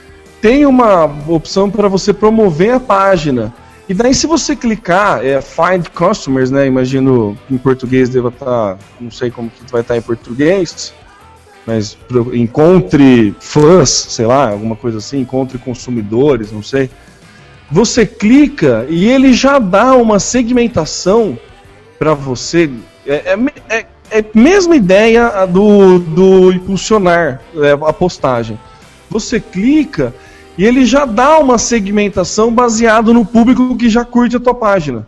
S1: tem uma opção para você promover a página. E daí se você clicar, é Find Customers, né? Imagino em português deva estar, não sei como que vai estar em português, mas encontre fãs, sei lá, alguma coisa assim, encontre consumidores, não sei. Você clica e ele já dá uma segmentação para você. É, é, é, é a mesma ideia do, do impulsionar é, a postagem. Você clica e ele já dá uma segmentação baseado no público que já curte a tua página.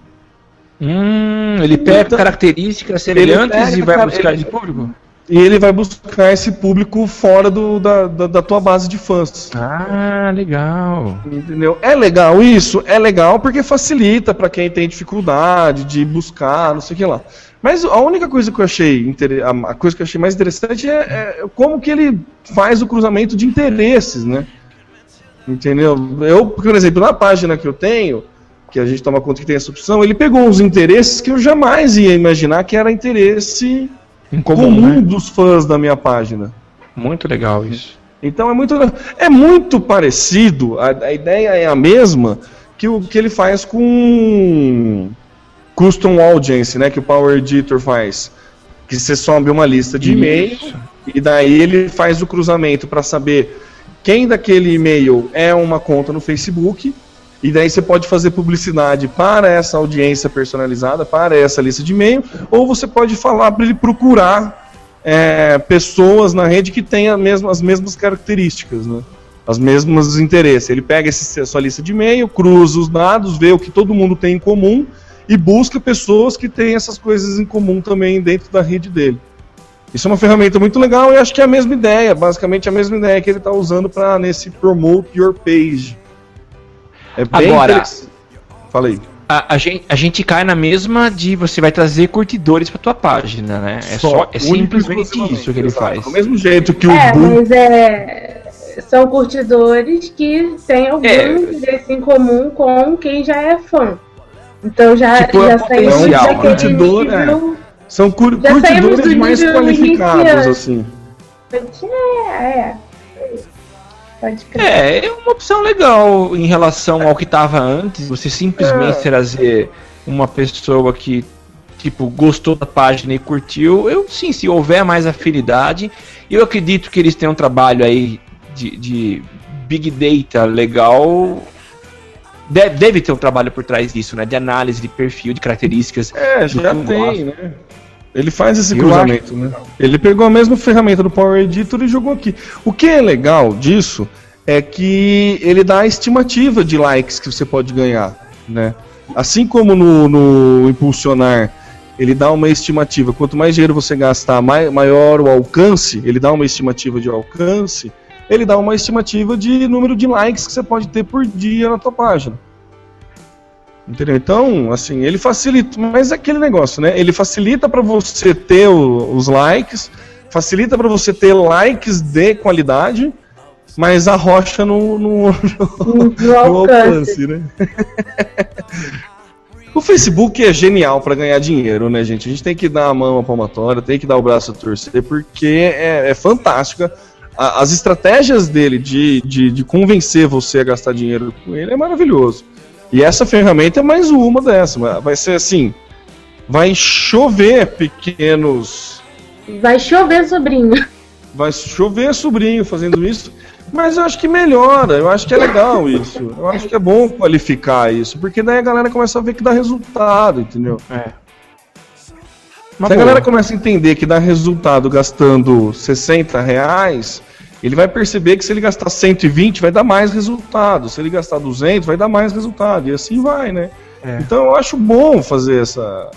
S2: Hum, ele pega
S1: Então,
S2: características semelhantes
S1: pega,
S2: e vai buscar
S1: ele-
S2: esse público?
S1: E ele vai buscar esse público fora do, da, da, da tua base de fãs.
S2: Ah, legal.
S1: Entendeu? É legal isso? É legal porque facilita para quem tem dificuldade de buscar, não sei o que lá. Mas a única coisa que eu achei a coisa que eu achei mais interessante é, é como que ele faz o cruzamento de interesses, né? Entendeu? Eu, por exemplo, na página que eu tenho, que a gente toma conta que tem essa opção, ele pegou uns interesses que eu jamais ia imaginar que era interesse
S2: Em
S1: comum,
S2: comum, né?
S1: dos fãs da minha página.
S2: Muito legal isso.
S1: Então é muito, é muito parecido, a, a ideia é a mesma que o que ele faz com Custom Audience, né, que o Power Editor faz. Que você sobe uma lista de e-mail e daí ele faz o cruzamento para saber quem daquele e-mail é uma conta no Facebook e daí você pode fazer publicidade para essa audiência personalizada, para essa lista de e-mail, ou você pode falar para ele procurar é, pessoas na rede que tenham as mesmas características, né? As mesmas interesses. Ele pega esse, sua lista de e-mail, cruza os dados, vê o que todo mundo tem em comum e busca pessoas que têm essas coisas em comum também dentro da rede dele. Isso é uma ferramenta muito legal e acho que é a mesma ideia, basicamente a mesma ideia que ele está usando para nesse Promote Your Page. É bem
S2: Agora-
S1: interessante. Aí.
S2: A, a gente, a gente cai na mesma de você vai trazer curtidores pra tua página, né? É, só, é
S1: único e
S2: simplesmente isso que ele
S1: exato.
S2: faz.
S1: Do mesmo jeito que o
S3: É,
S1: Boom
S3: mas é. São curtidores que têm algum
S2: É.
S3: interesse em comum com quem já é fã. Então já,
S2: Tipo, é
S3: já saímos
S2: potencial, né?
S3: daquele
S1: Curtidor,
S3: nível.
S1: são cur curtidores
S3: do
S1: mais qualificados,
S3: iniciante.
S1: assim.
S3: É, é. Pode crer.
S2: É, é uma opção legal em relação ao que tava antes. Você simplesmente
S1: É.
S2: trazer uma pessoa que, tipo, gostou da página e curtiu. Eu, sim, se houver mais afinidade, eu acredito que eles têm um trabalho aí de, de Big Data legal. De- deve ter um trabalho por trás disso, né? De análise de perfil, de características.
S1: É, já tem, né? Ele faz esse
S2: Eu
S1: cruzamento, né? Ele pegou a mesma ferramenta do Power Editor e jogou aqui. O que é legal disso é que ele dá a estimativa de likes que você pode ganhar, né? Assim como no, no Impulsionar, ele dá uma estimativa. Quanto mais dinheiro você gastar, mai- maior o alcance, ele dá uma estimativa de alcance, ele dá uma estimativa de número de likes que você pode ter por dia na tua página. Entendeu? Então, assim, ele facilita, mas é aquele negócio, né? Ele facilita para você ter o- os likes, facilita para você ter likes de qualidade, mas arrocha no, no,
S3: No
S1: no
S3: alcance.
S1: alcance, né? o Facebook é genial para ganhar dinheiro, né, gente? A gente tem que dar a mão à palmatória, tem que dar o braço a torcer, porque é, é fantástica. A- as estratégias dele de, de, de convencer você a gastar dinheiro com ele é maravilhoso. E essa ferramenta é mais uma dessa. Vai ser assim: vai chover pequenos
S3: Vai chover, sobrinho.
S1: vai chover sobrinho fazendo isso, mas eu acho que melhora, eu acho que é legal isso. Eu acho que é bom qualificar isso, porque daí a galera começa a ver que dá resultado, entendeu?
S2: É.
S1: Se a galera começa a entender que dá resultado gastando 60 reais, ele vai perceber que se ele gastar 120 vai dar mais resultado, se ele gastar 200 vai dar mais resultado, e assim vai, né?
S2: É.
S1: Então eu acho bom fazer essa.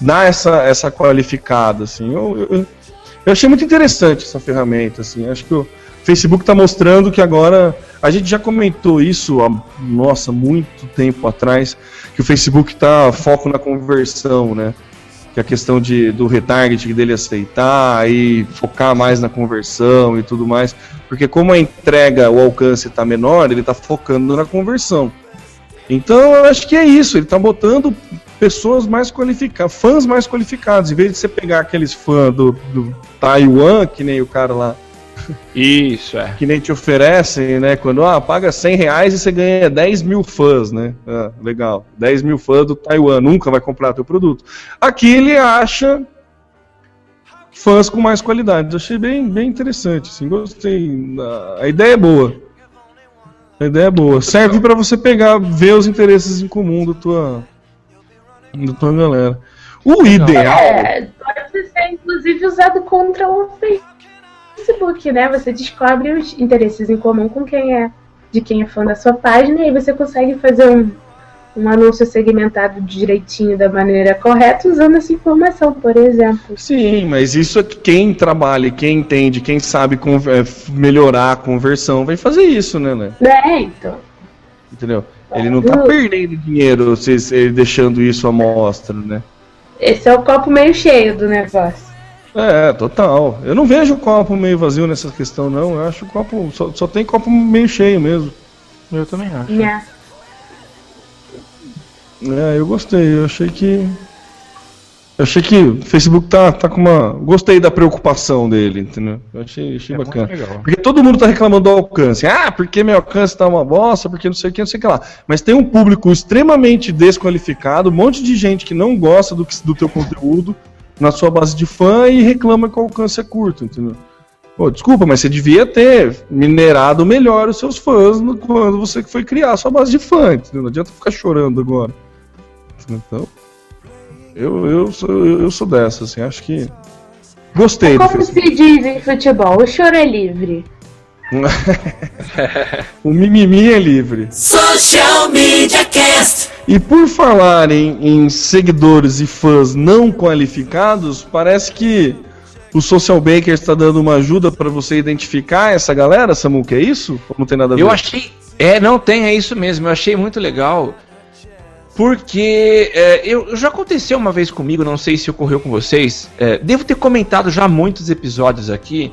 S1: dar essa, essa qualificada, assim. Eu, eu, Eu achei muito interessante essa ferramenta, assim. Acho que o Facebook está mostrando que agora. A gente já comentou isso há, nossa, muito tempo atrás, que o Facebook está foco na conversão, né? Que a questão de, do retargeting dele aceitar e focar mais na conversão e tudo mais. Porque como a entrega, o alcance está menor, ele está focando na conversão. Então eu acho que é isso, ele está botando pessoas mais qualificadas, fãs mais qualificados, em vez de você pegar aqueles fãs do, do Taiwan, que nem o cara lá
S2: Isso, é.
S1: que nem te oferecem, né? Quando ah, paga 100 reais e você ganha 10 mil fãs, né? Ah, legal. 10 mil fãs do Taiwan, nunca vai comprar teu produto. Aqui ele acha fãs com mais qualidade. Eu achei bem, bem interessante, assim, gostei. A, a ideia é boa. A ideia é boa. Serve para você pegar, ver os interesses em comum da tua, da tua galera. O ideal.
S3: É, pode ser inclusive usado contra o Facebook, né? Você descobre os interesses em comum com quem é de quem é fã da sua página e aí você consegue fazer um, um anúncio segmentado direitinho da maneira correta usando essa informação, por exemplo.
S1: Sim, mas isso é que quem trabalha, quem entende, quem sabe con- é, melhorar a conversão vai fazer isso, né, né?
S3: É, então.
S1: Entendeu? Ele não tá perdendo dinheiro se, se- deixando isso à mostra, né?
S3: Esse é o copo meio cheio do negócio.
S1: É, total. Eu não vejo o copo meio vazio nessa questão, não. Eu acho que o copo. Só, só tem copo meio cheio mesmo.
S2: Eu também acho.
S3: Né?
S1: É, eu gostei. Eu achei que. Eu achei que o Facebook tá, tá com uma. Gostei da preocupação dele, entendeu? Eu achei, achei
S2: É muito
S1: bacana.
S2: legal.
S1: Porque todo mundo tá reclamando do alcance. Ah, porque meu alcance tá uma bosta, porque não sei o que, não sei o que lá. Mas tem um público extremamente desqualificado, um monte de gente que não gosta do, que- do teu conteúdo na sua base de fã e reclama que o alcance é curto, entendeu? Pô, desculpa, mas você devia ter minerado melhor os seus fãs no- quando você foi criar a sua base de fã, entendeu? Não adianta ficar chorando agora. Então, eu, eu, sou, eu, sou dessa, assim, acho que. Gostei
S3: Como se diz em futebol, o choro é livre.
S1: O mimimi é livre.
S5: Social Media Cast.
S1: E por falar em, em seguidores e fãs não qualificados, parece que o Social Baker está dando uma ajuda para você identificar essa galera, Samu, que é isso? Ou não tem nada a ver?
S2: Eu achei. É, não tem, é isso mesmo. Eu achei muito legal. Porque é, eu, já aconteceu uma vez comigo, não sei se ocorreu com vocês. é, devo ter comentado já muitos episódios aqui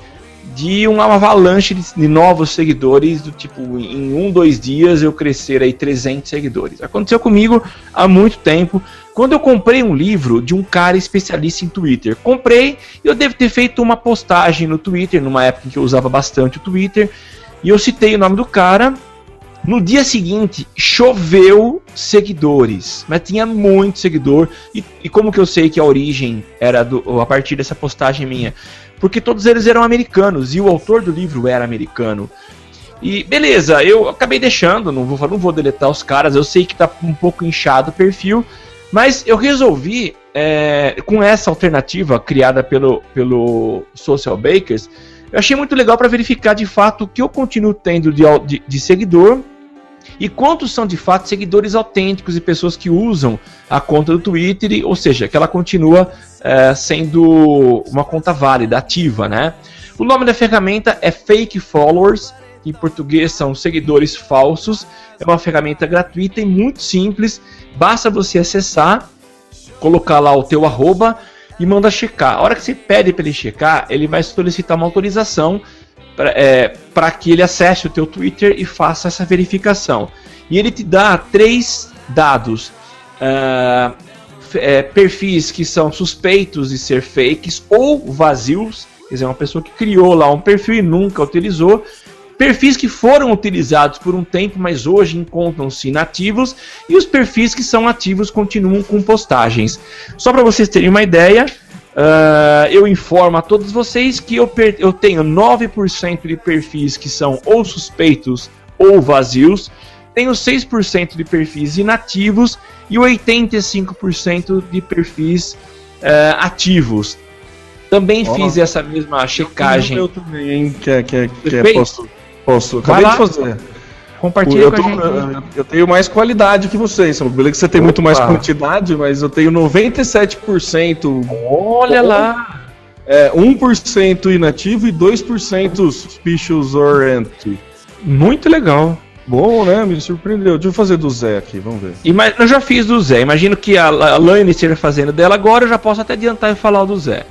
S2: de uma avalanche de, de novos seguidores, do tipo, em um, dois dias eu crescer aí 300 seguidores. Aconteceu comigo há muito tempo. Quando eu comprei um livro de um cara especialista em Twitter, comprei e eu devo ter feito uma postagem no Twitter, numa época em que eu usava bastante o Twitter, e eu citei o nome do cara. No dia seguinte, choveu seguidores, mas tinha muito seguidor. E, e como que eu sei que a origem era do, a partir dessa postagem minha? Porque todos eles eram americanos e o autor do livro era americano. E beleza, eu acabei deixando, não vou, não vou deletar os caras, eu sei que tá um pouco inchado o perfil, mas eu resolvi, é, com essa alternativa criada pelo, pelo Social Bakers, eu achei muito legal para verificar de fato o que eu continuo tendo de, de, de seguidor e quantos são de fato seguidores autênticos e pessoas que usam a conta do Twitter, ou seja, que ela continua é, sendo uma conta válida, ativa, né? O nome da ferramenta é Fake Followers, que em português são seguidores falsos. É uma ferramenta gratuita e muito simples. Basta você acessar, colocar lá o teu arroba e manda checar. A hora que você pede para ele checar, ele vai solicitar uma autorização para que ele acesse o teu Twitter e faça essa verificação. E ele te dá três dados. f- é, perfis que são suspeitos de ser fakes ou vazios, quer dizer, uma pessoa que criou lá um perfil e nunca utilizou, perfis que foram utilizados por um tempo, mas hoje encontram-se inativos, e os perfis que são ativos continuam com postagens. Só para vocês terem uma ideia, ah, eu informo a todos vocês que eu, eu tenho 9% de perfis que são ou suspeitos ou vazios, tenho 6% de perfis inativos e 85% de perfis eh, ativos. Também
S1: Ó.
S2: fiz essa mesma checagem.
S1: Eu também, hein? Que, é- que, é- que é- posso, posso. Acabei de fazer.
S2: Compartilha
S1: Eu,
S2: com a
S1: tô-
S2: gente.
S1: eu- eu tenho mais qualidade que vocês, beleza que você tem muito mais
S2: Opa.
S1: quantidade, mas eu tenho 97%
S2: Olha lá.
S1: é 1% inativo e 2% suspicious oriented.
S2: Muito legal.
S1: Bom, né? Me surpreendeu. Deixa eu fazer do Zé aqui, vamos ver.
S2: Ima- eu já fiz do Zé. Imagino que a, a Laine esteja fazendo dela agora, eu já posso até adiantar e falar o do Zé.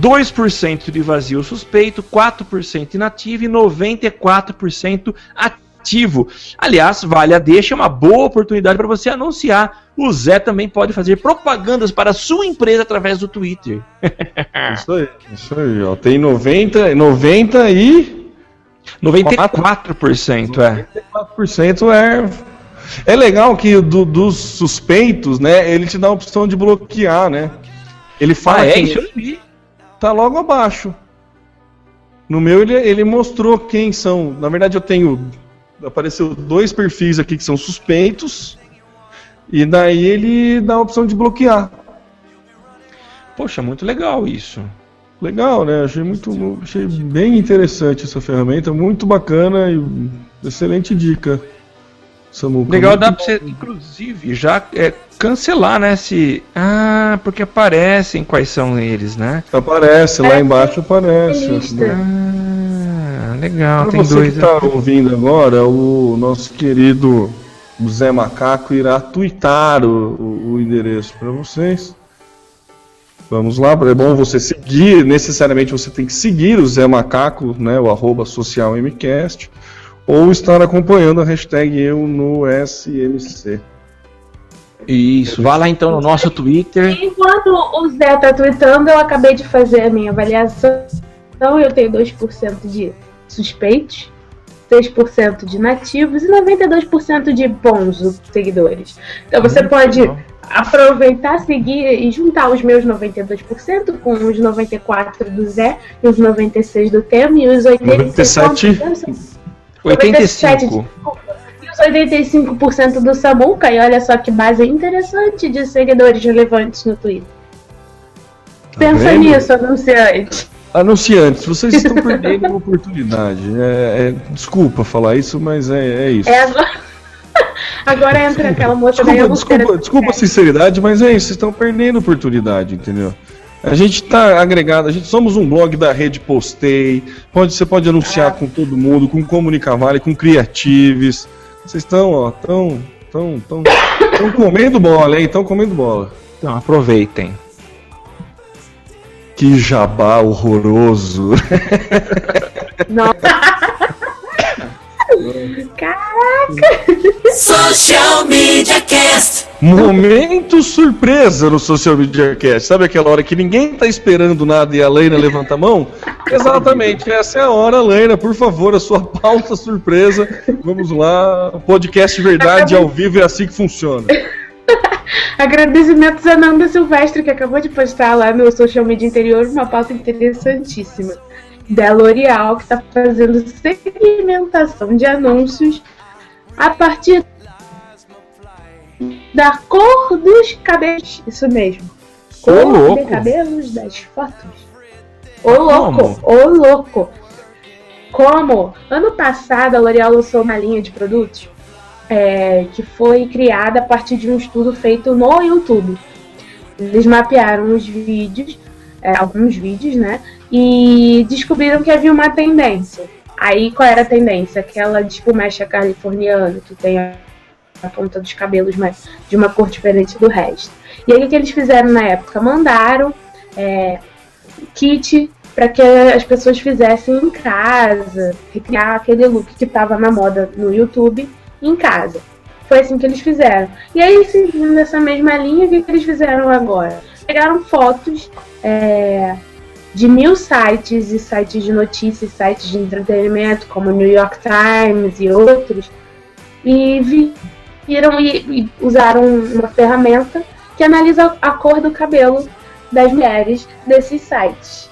S2: 2% de vazio suspeito, 4% inativo e 94% ativo. Aliás, vale a deixa, é uma boa oportunidade para você anunciar. O Zé também pode fazer propagandas para a sua empresa através do Twitter.
S1: Isso aí, isso aí, ó. Tem 90, 90 e
S2: 94%, é.
S1: 4% é. É legal que do- dos suspeitos, né? Ele te dá a opção de bloquear, né? Ele fala
S2: Ah, é isso eu vi.
S1: tá logo abaixo. No meu ele, ele mostrou quem são. Na verdade eu tenho. Apareceu dois perfis aqui que são suspeitos. E daí ele dá a opção de bloquear.
S2: Poxa, muito legal isso.
S1: Legal, né? Achei muito. Achei bem interessante essa ferramenta, muito bacana e excelente dica. Samuca.
S2: Legal, dá pra você, inclusive, já é, cancelar, né? Se. Ah, porque aparecem quais são eles, né?
S1: Aparece, lá embaixo aparece.
S3: Lista.
S2: Ah, legal,
S1: Para você
S2: dois.
S1: que está ouvindo agora, o nosso querido Zé Macaco irá twittar o, o- o endereço para vocês. Vamos lá, é bom você seguir, necessariamente você tem que seguir o Zé Macaco, né, o arroba social MCast, ou estar acompanhando a hashtag eu no SMC.
S2: Isso, vá lá então no nosso Twitter.
S3: Enquanto o Zé tá tweetando, eu acabei de fazer a minha avaliação. Então eu tenho 2% de suspeitos, 6% de nativos e 92% de bons seguidores. Então você pode aproveitar, seguir e juntar os meus 92% com os 94% do Zé e os 96% do Temo e os 87%
S1: 97.
S2: 85.
S3: e os 85% do Samuca. E olha só que base interessante de seguidores relevantes no Twitter. Pensa
S1: vendo?
S3: nisso, anunciante.
S1: Anunciantes, vocês estão perdendo uma oportunidade. É- é- desculpa falar isso, mas é, é isso.
S3: É agora... entra aquela moça da
S1: Desculpa,
S3: iogurteira
S1: desculpa, desculpa a sinceridade, mas é isso, vocês estão perdendo oportunidade, entendeu? A gente tá agregado, a gente somos um blog da rede Postei, pode, você pode anunciar com todo mundo, com Comunicavale, com Criatives. Vocês estão, ó, tão, tão, tão, tão comendo bola, hein? Estão comendo bola.
S2: Então aproveitem.
S1: Que jabá horroroso.
S3: Não.
S5: Social Media Cast.
S1: Momento surpresa no Social Media Cast. Sabe aquela hora que ninguém tá esperando nada e a Leina levanta a mão? Exatamente, essa é a hora, Leina. Por favor, a sua pauta surpresa. Vamos lá. Podcast Verdade ao vivo é assim que funciona.
S3: Agradecimentos a Nanda Silvestre, que acabou de postar lá no social media interior uma pauta interessantíssima. Da L'Oreal, que está fazendo segmentação de anúncios a partir da cor dos cabelos. Isso mesmo.
S2: Ô,
S3: Cor
S2: louco.
S3: de cabelos das fotos. Ô louco, ô louco. Como ano passado a L'Oreal lançou uma linha de produtos é, que foi criada a partir de um estudo feito no YouTube. Eles mapearam os vídeos, é, alguns vídeos, né? E descobriram que havia uma tendência. Aí qual era a tendência? Aquela de espumecha californiana, que tem a, a ponta dos cabelos mais, de uma cor diferente do resto. E aí o que eles fizeram na época? Mandaram é, kit para que as pessoas fizessem em casa, recriar aquele look que estava na moda no YouTube em casa. Foi assim que eles fizeram. E aí, seguindo essa mesma linha, o que, eles fizeram agora? Pegaram fotos é, de mil sites e sites de notícias, sites de entretenimento, como New York Times e outros, e vi- viram e, e usaram uma ferramenta que analisa a cor do cabelo das mulheres desses sites.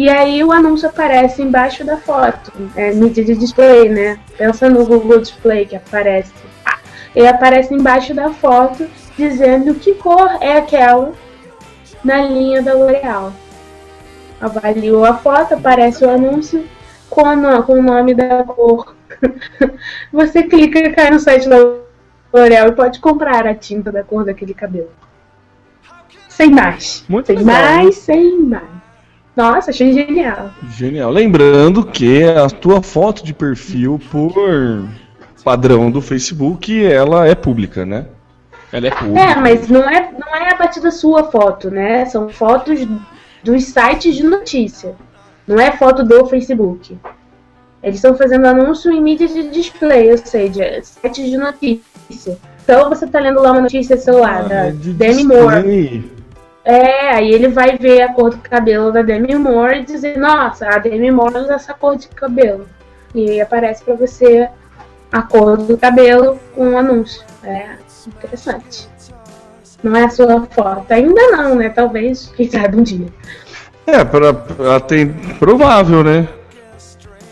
S3: E aí o anúncio aparece embaixo da foto, é mídia de display, né? Pensa no Google Display que aparece. Ah, ele aparece embaixo da foto dizendo que cor é aquela na linha da L'Oreal. Avaliou a foto, aparece o anúncio com, a com o nome da cor. Você clica e cai no site da L'Oreal e pode comprar a tinta da cor daquele cabelo. Sem mais.
S2: Muito
S3: sem
S2: legal,
S3: mais, sem mais. Nossa, achei genial.
S1: Genial. Lembrando que a tua foto de perfil, por padrão do Facebook, ela é pública, né?
S2: Ela é pública.
S3: É, mas não é, não é a partir da sua foto, né? São fotos dos sites de notícia. Não é foto do Facebook. Eles estão fazendo anúncio em mídia de display, ou seja, sites de notícia. Então você tá lendo lá uma notícia, sei lá, da
S1: é de
S3: Demi Moore. É, aí ele vai ver a cor do cabelo da Demi Moore e dizer, nossa, a Demi Moore usa essa cor de cabelo. E aí aparece pra você a cor do cabelo com um anúncio. É interessante. Não é a sua foto. Ainda não, né? Talvez, quem sabe um dia.
S1: É, pra, pra tem provável, né?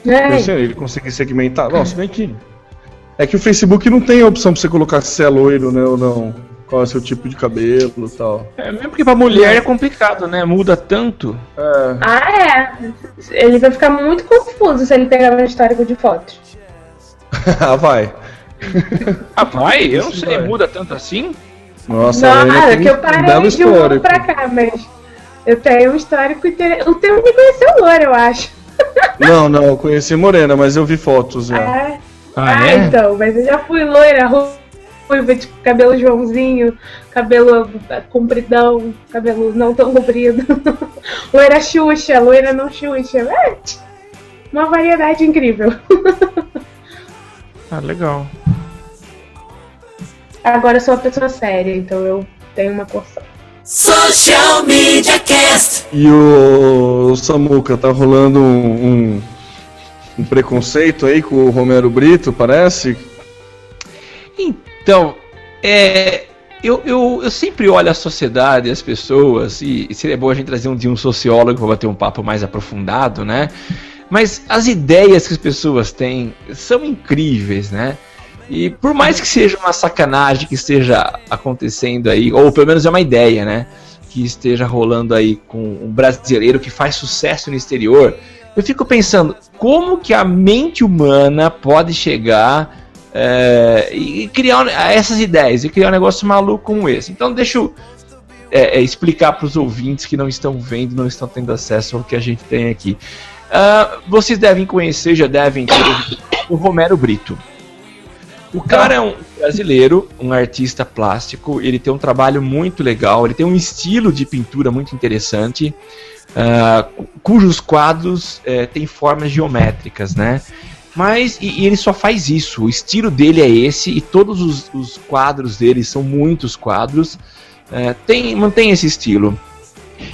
S3: É,
S1: Se ele conseguir segmentar. Nossa, bem que. É que o Facebook não tem a opção pra você colocar se é loiro, né? Ou não. Qual é o seu tipo de cabelo e tal.
S2: É, mesmo porque pra mulher é complicado, né? Muda tanto.
S1: É.
S3: Ah, é. Ele vai ficar muito confuso se ele pegar meu histórico de fotos.
S1: ah, vai.
S2: Ah, vai? Eu não sei,
S1: vai.
S2: muda tanto assim?
S1: Nossa,
S3: não,
S1: a Helena
S3: é que eu parei de um ano pra cá, mas eu tenho um histórico interessante. O teu me conheceu loura, eu acho.
S1: Não, não, eu conheci Morena, mas eu vi fotos já.
S3: Ah,
S2: Ah,
S3: ah,
S2: é?
S3: então, mas eu já fui loira, ru- ruiva, tipo, cabelo Joãozinho, cabelo ah, compridão, cabelo não tão comprido. loira Xuxa, loira não Xuxa. É, uma variedade incrível.
S2: Ah, legal.
S3: Agora eu sou uma pessoa séria, então eu tenho uma cor só.
S5: Social Media Cast.
S1: E o Samuca, tá rolando um, um, um preconceito aí com o Romero Brito, parece?
S2: Então, é, eu, eu, eu sempre olho a sociedade, as pessoas, e, e seria bom a gente trazer um de um sociólogo para bater um papo mais aprofundado, né? Mas as ideias que as pessoas têm são incríveis, né? E por mais que seja uma sacanagem que esteja acontecendo aí, ou pelo menos é uma ideia, né? Que esteja rolando aí com um brasileiro que faz sucesso no exterior, eu fico pensando, como que a mente humana pode chegar é, e criar um- essas ideias e criar um negócio maluco como esse. Então deixa eu é, é, explicar para os ouvintes que não estão vendo, não estão tendo acesso ao que a gente tem aqui. Ah, vocês devem conhecer, já devem ter o Romero Brito. O cara é um brasileiro, um artista plástico, ele tem um trabalho muito legal, ele tem um estilo de pintura muito interessante, ah, cu- cujos quadros eh, têm formas geométricas, né? Mas e, e ele só faz isso. O estilo dele é esse e todos os, os quadros dele são muitos quadros. eh, tem, mantém esse estilo.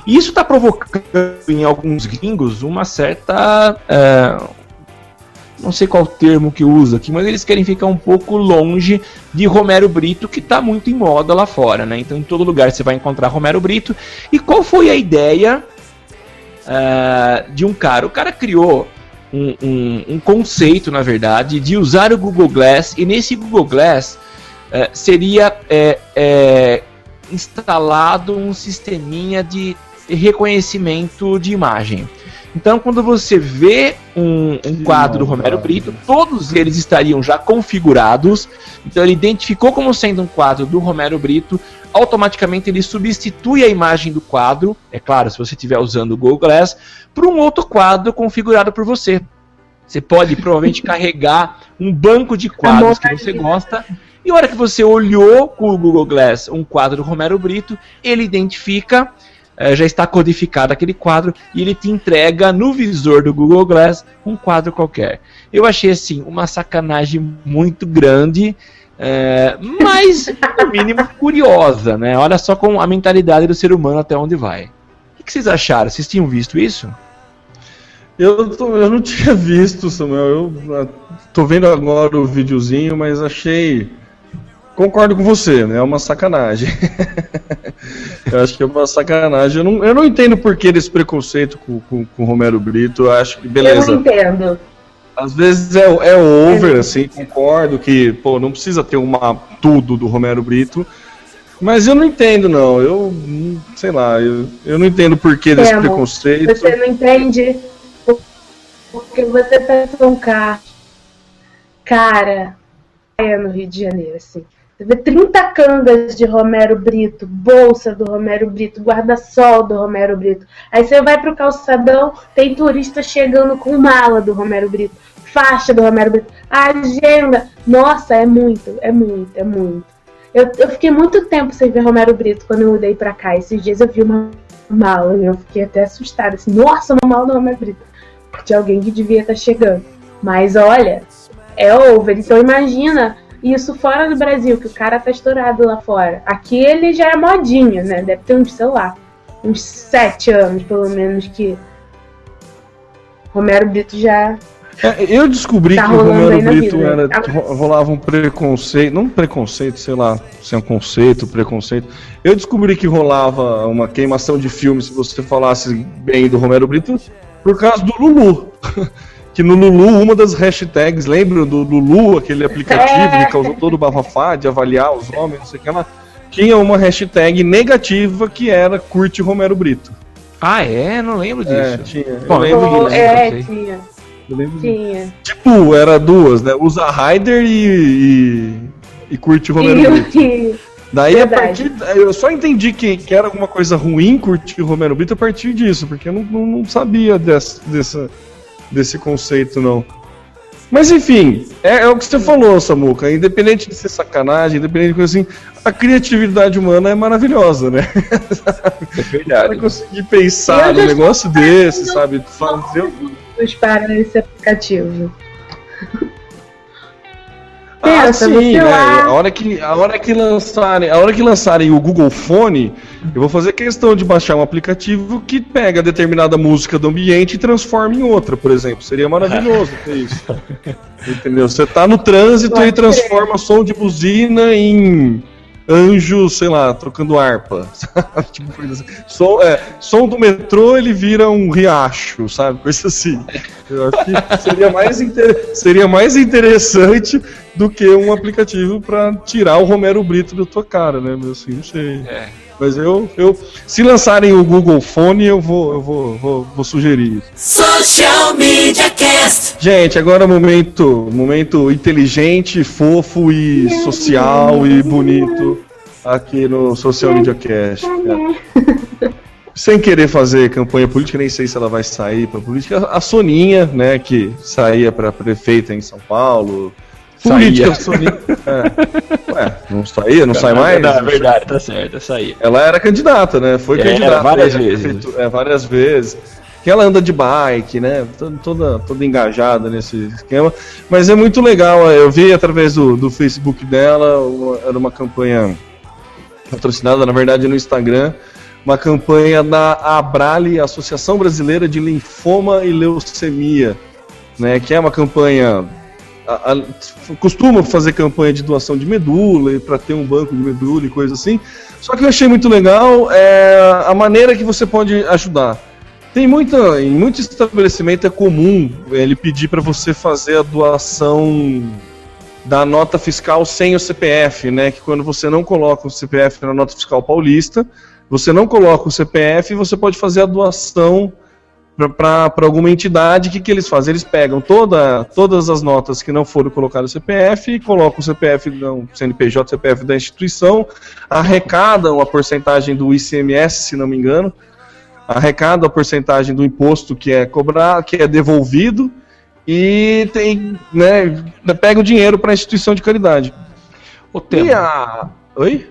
S2: E isso está provocando em alguns gringos uma certa. eh, não sei qual termo que usa aqui, mas eles querem ficar um pouco longe de Romero Brito, que está muito em moda lá fora, né? Então em todo lugar você vai encontrar Romero Brito. E qual foi a ideia ah, de um cara? O cara criou um, um- um conceito, na verdade, de usar o Google Glass, e nesse Google Glass eh, seria eh, instalado um sisteminha de reconhecimento de imagem. Então, quando você vê um, um quadro do Romero Brito, todos eles estariam já configurados. Então, ele identificou como sendo um quadro do Romero Brito. Automaticamente, ele substitui a imagem do quadro, é claro, se você estiver usando o Google Glass, para um outro quadro configurado por você. Você pode provavelmente carregar um banco de quadros que você gosta. E a hora que você olhou com o Google Glass um quadro do Romero Brito, ele identifica, eh, já está codificado aquele quadro, e ele te entrega no visor do Google Glass um quadro qualquer. Eu achei assim uma sacanagem muito grande, eh, mas no mínimo curiosa, né? Olha só com a mentalidade do ser humano até onde vai. O que que vocês acharam? Vocês tinham visto isso?
S1: Eu, tô- eu não tinha visto, Samuel. Eu ah, tô vendo agora o videozinho, mas achei. Concordo com você, né? É uma sacanagem. eu acho que é uma sacanagem. Eu não, eu não entendo por que desse preconceito com, com, com o Romero Brito. Eu acho que,
S3: Eu
S1: beleza.
S3: não entendo.
S1: Às vezes é, é over, assim, concordo que, pô, não precisa ter uma tudo do Romero Brito. Mas eu não entendo, não. Eu, sei lá, eu, eu não entendo por que desse preconceito.
S3: Você não entende porque você pensa um cara. Cara, é no Rio de Janeiro, assim. Você vê 30 cangas de Romero Brito, bolsa do Romero Brito, guarda-sol do Romero Brito. Aí você vai pro calçadão, tem turista chegando com mala do Romero Brito, faixa do Romero Brito, agenda. Nossa, é muito, é muito, é muito. Eu, eu fiquei muito tempo sem ver Romero Brito quando eu mudei pra cá. Esses dias eu vi uma mala e eu fiquei até assustada. Assim, Nossa, uma mala do Romero Brito. De alguém que devia estar chegando. Mas olha, é over. Então imagina isso fora do Brasil, que o cara tá estourado lá fora. Aqui ele já é modinha, né? Deve ter uns, sei lá, uns sete anos, pelo menos, que Romero Brito já.
S1: É, eu descobri
S3: Tá
S1: que o Romero Brito
S3: vida.
S1: era, ro- rolava um preconceito, não um preconceito, sei lá, se é um conceito, preconceito. Eu descobri que rolava uma queimação de filme se você falasse bem do Romero Brito por causa do Lulu. que no Lulu, uma das hashtags, lembra do Lulu, aquele aplicativo
S3: É.
S1: que causou todo o bafafá de avaliar os homens, não sei o que lá, tinha uma hashtag negativa que era curte Romero Brito.
S2: Ah, é? Não lembro disso.
S1: É, tinha.
S2: Bom,
S1: lembro
S2: eu
S1: disso.
S3: é, tinha,
S1: Eu lembro
S3: tinha.
S1: Tipo, era duas, né? Usa Raider e, e, e curte Romero Brito.
S3: E,
S1: Daí, a
S3: Verdade.
S1: partir. Eu só entendi que, que era alguma coisa ruim curtir Romero Brito a partir disso, porque eu não, não, não sabia desse, desse, desse conceito, não. Mas enfim, é, é o que você falou, Samuca. Independente de ser sacanagem, independente de coisa assim, a criatividade humana é maravilhosa, né?
S2: É verdade.
S1: conseguir pensar num negócio desse, sabe? Fazer.
S3: produtos para esse aplicativo.
S1: Ah,
S3: Pensa,
S1: sim, né? A hora que a hora que lançarem, a hora que lançarem o Google Phone, eu vou fazer questão de baixar um aplicativo que pega determinada música do ambiente e transforma em outra, por exemplo. Seria maravilhoso ter isso. Entendeu? Você tá no trânsito
S3: Pode
S1: e transforma som de buzina em anjo, sei lá, trocando harpa. sabe? Tipo, coisa assim. som, é, som do metrô ele vira um riacho, sabe? Coisa assim. Eu acho que seria mais, seria mais interessante do que um aplicativo pra tirar o Romero Brito da tua cara, né? Assim, não sei.
S2: É.
S1: Mas eu, eu, se lançarem o Google Phone, eu vou, eu vou, vou, vou sugerir isso.
S5: Social Media Cast.
S1: Gente, agora é momento, momento inteligente, fofo e social e bonito aqui no Social Media Cast. Sem querer fazer campanha política, nem sei se ela vai sair para política. A Soninha, né, que saía para prefeita em São Paulo.
S2: Saía.
S1: Política Soninha. É. Ué, não saía, não sai mais?
S2: Não, é verdade, tá certo, essa aí.
S1: Ela era candidata, né? Foi
S2: Era,
S1: candidata
S2: várias
S1: aí à
S2: vezes.
S1: É, várias vezes. Que ela anda de bike, né? Toda, toda, toda engajada nesse esquema. Mas é muito legal. Eu vi através do, do Facebook dela, uma- era uma campanha patrocinada, na verdade, no Instagram. Uma campanha da Abrale, Associação Brasileira de Linfoma e Leucemia, né? Que é uma campanha a- a- costuma fazer campanha de doação de medula para ter um banco de medula e coisa assim. Só que eu achei muito legal é, a maneira que você pode ajudar. Tem muita, em muito estabelecimento é comum ele pedir para você fazer a doação da nota fiscal sem o CPF, né? Que quando você não coloca o CPF na nota fiscal paulista, você não coloca o CPF, você pode fazer a doação para alguma entidade, o que, que eles fazem? Eles pegam toda, todas as notas que não foram colocadas no CPF e colocam o CPF, não, CNPJ, CPF da instituição, arrecadam a porcentagem do ICMS, se não me engano, arrecadam a porcentagem do imposto que é cobrado, que é devolvido e tem, né, pega o dinheiro para a instituição de caridade.
S2: O tema.
S1: a... Oi?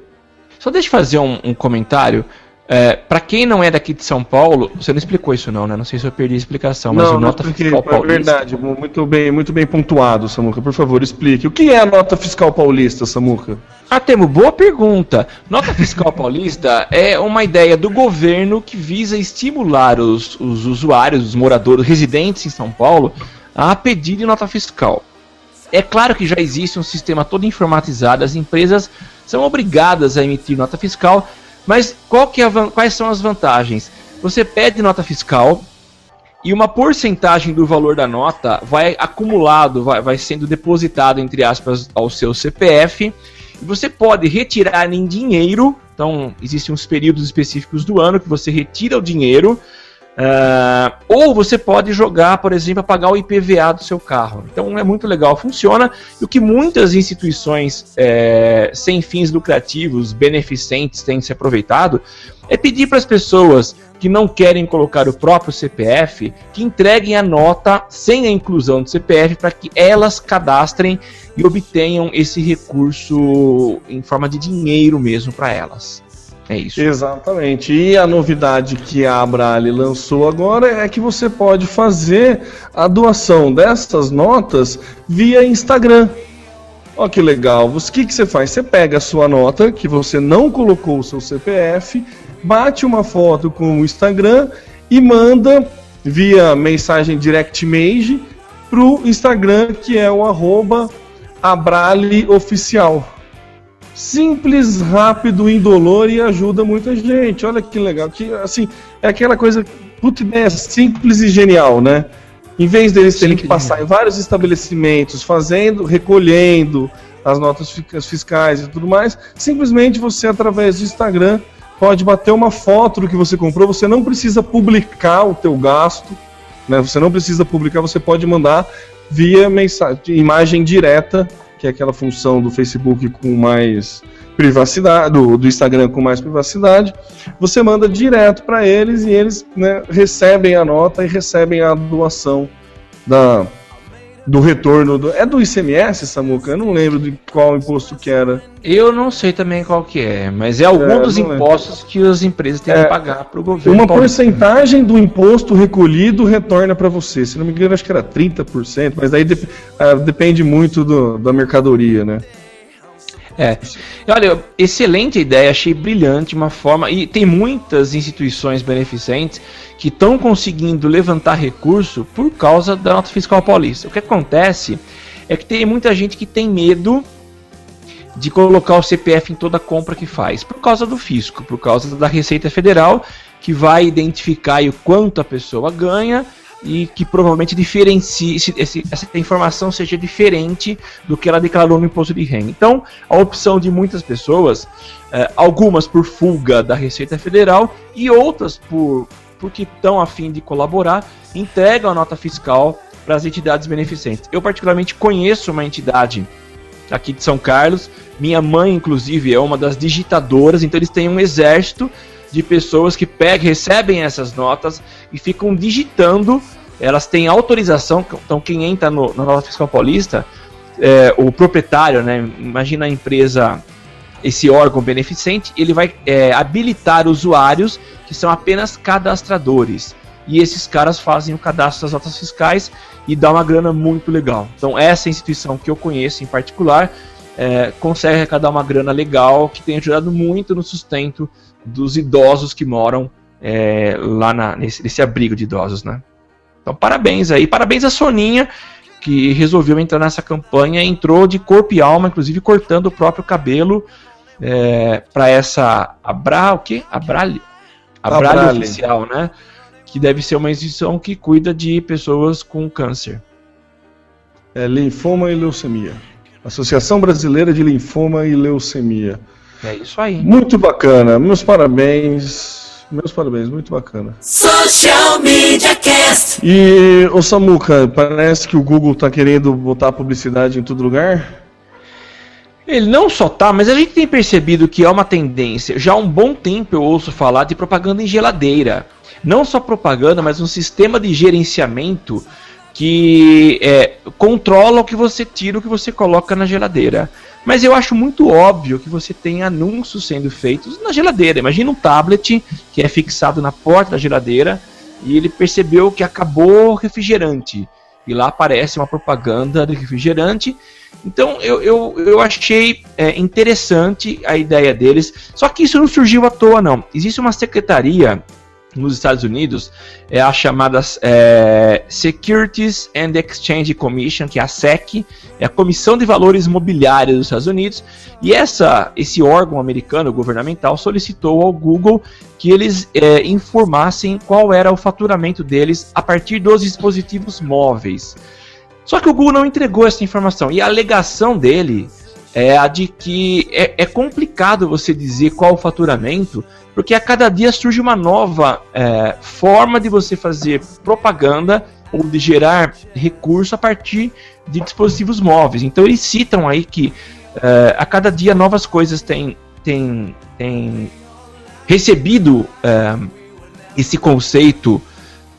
S2: Só deixa eu fazer um, um comentário. É, para quem não é daqui de São Paulo, você não explicou isso não, né? Não sei se eu perdi a explicação, mas
S1: não,
S2: o nota
S1: expliquei,
S2: fiscal
S1: é
S2: paulista.
S1: verdade, muito bem, muito bem pontuado, Samuca. Por favor, explique. O que é a nota fiscal paulista, Samuca?
S2: Ah, Temo, boa pergunta. Nota fiscal paulista é uma ideia do governo que visa estimular os, os usuários, os moradores, residentes em São Paulo, a pedirem nota fiscal. É claro que já existe um sistema todo informatizado, as empresas são obrigadas a emitir nota fiscal, mas é quais são as vantagens? Você pede nota fiscal e uma porcentagem do valor da nota vai acumulado, vai, vai sendo depositado, entre aspas, ao seu CPF, e você pode retirar em dinheiro, então existem uns períodos específicos do ano que você retira o dinheiro Uh, ou você pode jogar, por exemplo, pagar o IPVA do seu carro. Então é muito legal, funciona. E o que muitas instituições é, sem fins lucrativos, beneficentes, têm se aproveitado é pedir para as pessoas que não querem colocar o próprio CPF que entreguem a nota sem a inclusão do CPF para que elas cadastrem e obtenham esse recurso em forma de dinheiro mesmo para elas. É isso.
S1: Exatamente. E a novidade que a Abrali lançou agora é que você pode fazer a doação dessas notas via Instagram. Olha que legal. O que, que você faz? Você pega a sua nota, que você não colocou o seu CPF, bate uma foto com o Instagram e manda via mensagem direct message pro Instagram, que é o arroba Abrali Oficial. Simples, rápido, indolor e ajuda muita gente. Olha que legal. Que, assim, é aquela coisa, puta ideia simples e genial, né? Em vez deles terem que passar em vários estabelecimentos, fazendo, recolhendo as notas fiscais e tudo mais, simplesmente você, através do Instagram, pode bater uma foto do que você comprou. Você não precisa publicar o teu gasto, né? Você não precisa publicar, você pode mandar via mensagem, imagem direta que é aquela função do Facebook com mais privacidade, do, do Instagram com mais privacidade, você manda direto para eles e eles né, recebem a nota e recebem a doação da, do retorno do. É do ICMS, Samuca? Eu não lembro de qual imposto que era.
S2: Eu não sei também qual que é, mas é algum é, dos impostos lembro. que as empresas têm é, que pagar para o governo.
S1: Uma porcentagem do imposto recolhido retorna para você. Se não me engano, acho que era 30%, mas aí uh, depende muito do, da mercadoria, né?
S2: É. Olha, excelente ideia, achei brilhante uma forma. E tem muitas instituições beneficentes que estão conseguindo levantar recurso por causa da nota fiscal paulista. O que acontece é que tem muita gente que tem medo de colocar o CPF em toda compra que faz, por causa do fisco, por causa da Receita Federal, que vai identificar o quanto a pessoa ganha e que provavelmente diferencie esse, essa informação seja diferente do que ela declarou no imposto de renda. Então, a opção de muitas pessoas, eh, algumas por fuga da Receita Federal e outras por porque estão a fim de colaborar, entregam a nota fiscal para as entidades beneficentes. Eu particularmente conheço uma entidade aqui de São Carlos, minha mãe inclusive é uma das digitadoras, então eles têm um exército de pessoas que pegam, recebem essas notas e ficam digitando. Elas têm autorização, então quem entra no, na nota fiscal paulista, é, o proprietário, né, imagina a empresa, esse órgão beneficente, ele vai é, habilitar usuários que são apenas cadastradores. E esses caras fazem o cadastro das notas fiscais e dá uma grana muito legal. Então essa instituição que eu conheço em particular é, consegue arrecadar uma grana legal que tem ajudado muito no sustento dos idosos que moram é, lá na, nesse, nesse, abrigo de idosos, né? Então, parabéns aí, parabéns a Soninha que resolveu entrar nessa campanha, entrou de corpo e alma, inclusive cortando o próprio cabelo é, para essa Abra, o quê? Abralho, Abralho oficial, né? Que deve ser uma instituição que cuida de pessoas com câncer.
S1: É linfoma e leucemia. Associação Brasileira de Linfoma e Leucemia.
S2: É isso aí.
S1: Muito bacana. Meus parabéns. Meus parabéns, muito bacana. Social Media Cast. E, o Samuca, parece que o Google tá querendo botar publicidade em todo lugar?
S2: Ele não só tá, mas a gente tem percebido que é uma tendência. Já há um bom tempo eu ouço falar de propaganda em geladeira. Não só propaganda, mas um sistema de gerenciamento que é, controla o que você tira, o que você coloca na geladeira. Mas eu acho muito óbvio que você tem anúncios sendo feitos na geladeira. Imagina um tablet que é fixado na porta da geladeira e ele percebeu que acabou o refrigerante. E lá aparece uma propaganda de refrigerante. Então eu, eu, eu achei é, interessante a ideia deles. Só que isso não surgiu à toa, não. Existe uma secretaria nos Estados Unidos é a chamada é, Securities and Exchange Commission, que é a SEC, é a Comissão de Valores Mobiliários dos Estados Unidos, e essa, esse órgão americano governamental solicitou ao Google que eles é, informassem qual era o faturamento deles a partir dos dispositivos móveis. Só que o Google não entregou essa informação, e a alegação dele é a de que é, é complicado você dizer qual o faturamento, porque a cada dia surge uma nova é, forma de você fazer propaganda ou de gerar recurso a partir de dispositivos móveis. Então eles citam aí que é, a cada dia novas coisas têm, têm, têm recebido é, esse conceito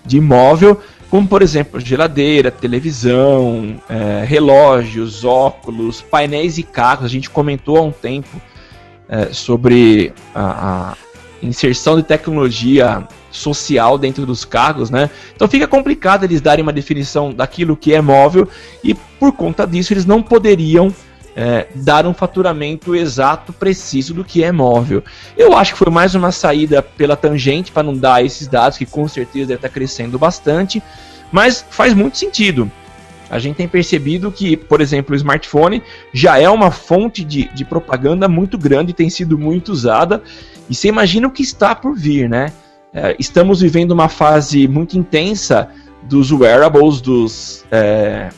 S2: de móvel, como por exemplo geladeira, televisão, é, relógios, óculos, painéis e carros. A gente comentou há um tempo é, sobre a, a, inserção de tecnologia social dentro dos carros, né? Então fica complicado eles darem uma definição daquilo que é móvel e por conta disso eles não poderiam é, dar um faturamento exato, preciso do que é móvel. Eu acho que foi mais uma saída pela tangente para não dar esses dados, que com certeza deve estar crescendo bastante, mas faz muito sentido. A gente tem percebido que, por exemplo, o smartphone já é uma fonte de, de propaganda muito grande, tem sido muito usada, e você imagina o que está por vir, né? É, estamos vivendo uma fase muito intensa dos wearables, dos é,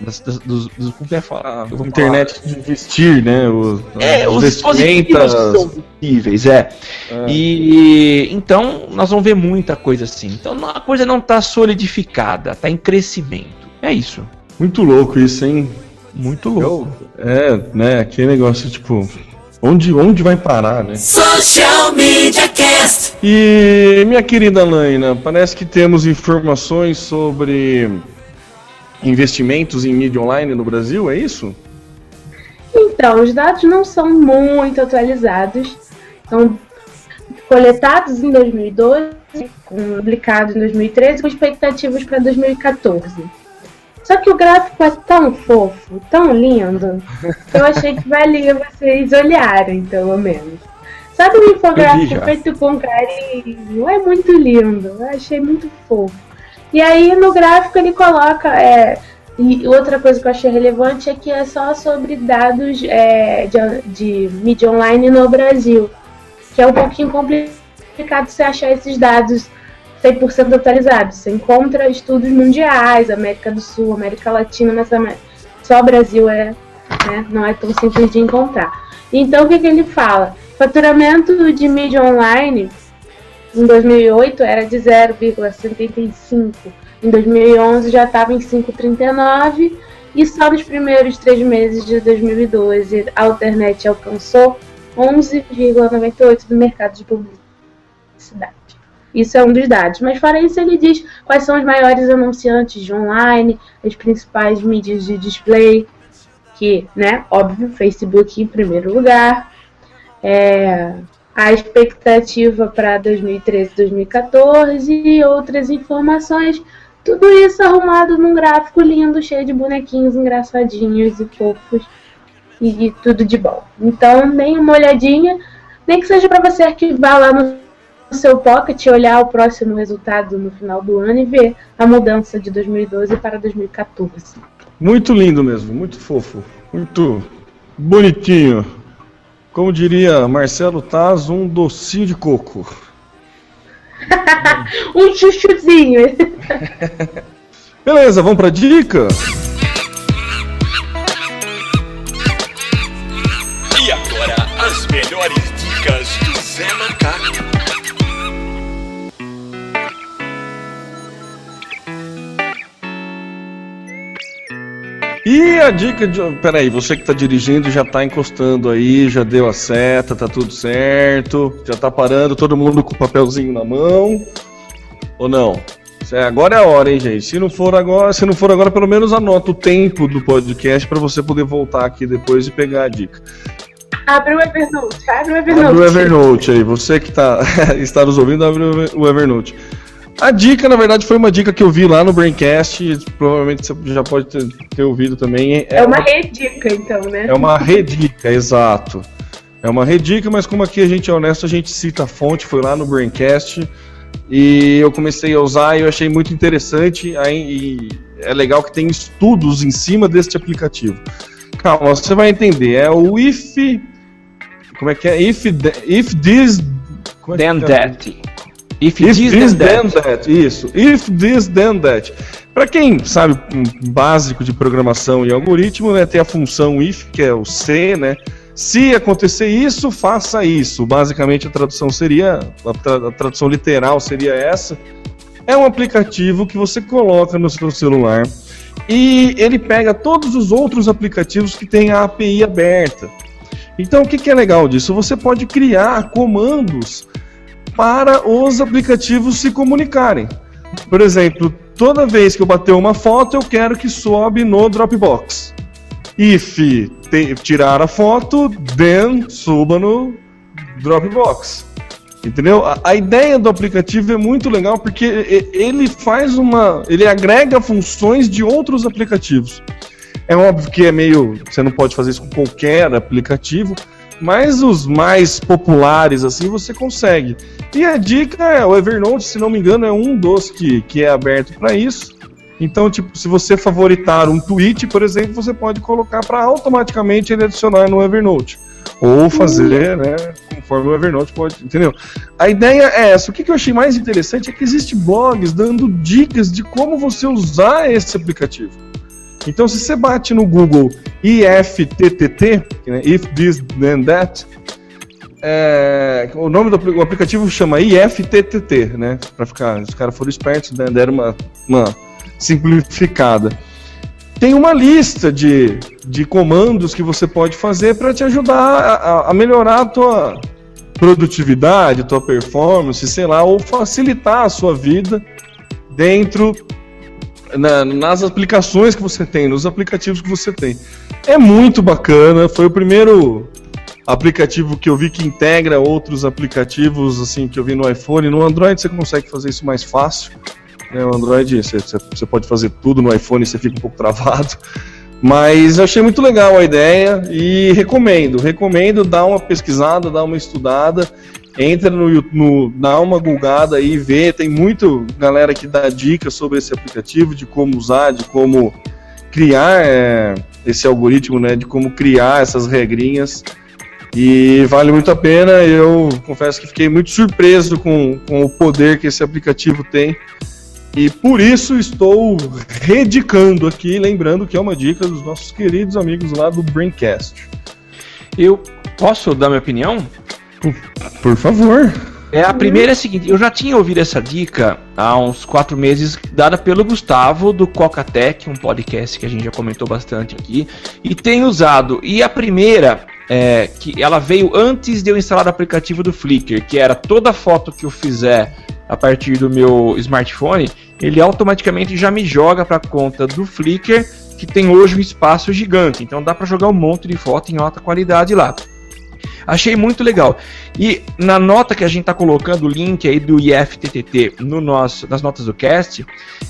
S1: das, das, dos, dos, como é falar? Ah, internet de vestir, né?
S2: Os, é, os dispositivos são visíveis, é. é. E então nós vamos ver muita coisa assim. Então a coisa não está solidificada, está em crescimento. É isso.
S1: Muito louco isso, hein?
S2: Muito louco.
S1: É, né? Aquele negócio tipo. Onde, onde vai parar, né? Social Media Cast. E minha querida Laina, parece que temos informações sobre investimentos em mídia online no Brasil, é isso?
S3: Então, os dados não são muito atualizados. São coletados em 2012, publicados em 2013, com expectativas para 2014. Só que o gráfico é tão fofo, tão lindo, que eu achei que valia vocês olharem, pelo menos. Sabe um infográfico feito com carinho? É muito lindo, eu achei muito fofo. E aí no gráfico ele coloca. É, e outra coisa que eu achei relevante é que é só sobre dados é, de, de mídia online no Brasil. Que é um pouquinho complicado você achar esses dados 100% atualizados. Você encontra estudos mundiais, América do Sul, América Latina, mas só Brasil é, né, não é tão simples de encontrar. Então o que, que ele fala? Faturamento de mídia online em 2008 era de 0,75. Em 2011 já estava em 5,39 e só nos primeiros três meses de 2012 a Alternet alcançou 11,98 do mercado de publicidade. Isso é um dos dados. Mas fora isso, ele diz quais são os maiores anunciantes de online, as principais mídias de display, que, né, óbvio, Facebook em primeiro lugar, é, a expectativa para 2013 2014 e outras informações. Tudo isso arrumado num gráfico lindo, cheio de bonequinhos engraçadinhos e fofos e, e tudo de bom. Então, deem uma olhadinha, nem que seja para você arquivar lá no seu pocket, olhar o próximo resultado no final do ano e ver a mudança de 2012 para 2014.
S1: Muito lindo mesmo, muito fofo, muito bonitinho. Como diria Marcelo Taz, um docinho de coco.
S3: um chuchuzinho.
S1: Beleza, vamos pra dica?
S4: E agora, as melhores dicas do Zé Macaco.
S1: E a dica de. Peraí, você que tá dirigindo já tá encostando aí, já deu a seta, tá tudo certo, já tá parando, todo mundo com o papelzinho na mão. Ou não? Agora é a hora, hein, gente? Se não for agora, se não for agora, pelo menos anota o tempo do podcast para você poder voltar aqui depois e pegar a dica.
S3: Abre o Evernote, abre o Evernote.
S1: Abre o Evernote aí, você que tá, está nos ouvindo, abre o Evernote. A dica, na verdade, foi uma dica que eu vi lá no Braincast, provavelmente você já pode ter, ter ouvido também.
S3: É, é uma, uma redica, então, né?
S1: É uma redica, exato. É uma redica, mas como aqui a gente é honesto, a gente cita a fonte, foi lá no Braincast e eu comecei a usar e eu achei muito interessante. Aí, é legal que tem estudos em cima deste aplicativo. Calma, você vai entender. É o if. Como é que é? If, if this.
S2: É then that.
S1: If, If this, this then, that. Isso. If this, then that. Para quem sabe um básico de programação e algoritmo, né, tem a função if, que é o C, né? Se acontecer isso, faça isso. Basicamente a tradução seria, a, tra a tradução literal seria essa. É um aplicativo que você coloca no seu celular e ele pega todos os outros aplicativos que têm a API aberta. Então, o que, que é legal disso? Você pode criar comandos para os aplicativos se comunicarem. Por exemplo, toda vez que eu bater uma foto, eu quero que sobe no Dropbox. If te, tirar a foto, then suba no Dropbox. Entendeu? A, a, ideia do aplicativo é muito legal porque ele faz uma. ele agrega funções de outros aplicativos. É óbvio que é meio. Você não pode fazer isso com qualquer aplicativo, mas os mais populares, assim, você consegue. E a dica é: o Evernote, se não me engano, é um dos que, que é aberto para isso. Então, tipo, se você favoritar um tweet, por exemplo, você pode colocar para automaticamente ele adicionar no Evernote. Ou fazer, né, conforme o Evernote pode, entendeu? A ideia é essa. O que, que eu achei mais interessante é que existe blogs dando dicas de como você usar esse aplicativo. Então, se você bate no Google IFTTT, né, If This Then That, é, o nome do aplicativo chama IFTTT, né? Para ficar, os caras foram espertos, né, deram uma, uma simplificada. Tem uma lista de, de comandos que você pode fazer para te ajudar a, a, melhorar a tua produtividade, tua performance, sei lá, ou facilitar a sua vida dentro na, nas aplicações que você tem, nos aplicativos que você tem. É muito bacana, foi o primeiro aplicativo que eu vi que integra outros aplicativos assim que eu vi no iPhone. No Android você consegue fazer isso mais fácil. Né? O Android, você, você pode fazer tudo no iPhone, você fica um pouco travado. Mas eu achei muito legal a ideia e recomendo. Recomendo dar uma pesquisada, dar uma estudada. Entra no, no dá uma gulgada e vê. Tem muito galera que dá dicas sobre esse aplicativo, de como usar, de como criar é, esse algoritmo, né? De como criar essas regrinhas. E vale muito a pena. Eu confesso que fiquei muito surpreso com, com o poder que esse aplicativo tem. E por isso estou redicando aqui, lembrando que é uma dica dos nossos queridos amigos lá do Braincast.
S2: Eu posso dar minha opinião?
S1: Por, por favor.
S2: É, a primeira é a seguinte, eu já tinha ouvido essa dica há uns quatro meses, dada pelo Gustavo do Coca-Tech, um podcast que a gente já comentou bastante aqui, e tenho usado. E a primeira, é, que ela veio antes de eu instalar o aplicativo do Flickr, que era toda foto que eu fizer a partir do meu smartphone, ele automaticamente já me joga para a conta do Flickr, que tem hoje um espaço gigante. Então dá para jogar um monte de foto em alta qualidade lá. Achei muito legal. E na nota que a gente está colocando o link aí do IFTTT no nosso, nas notas do cast,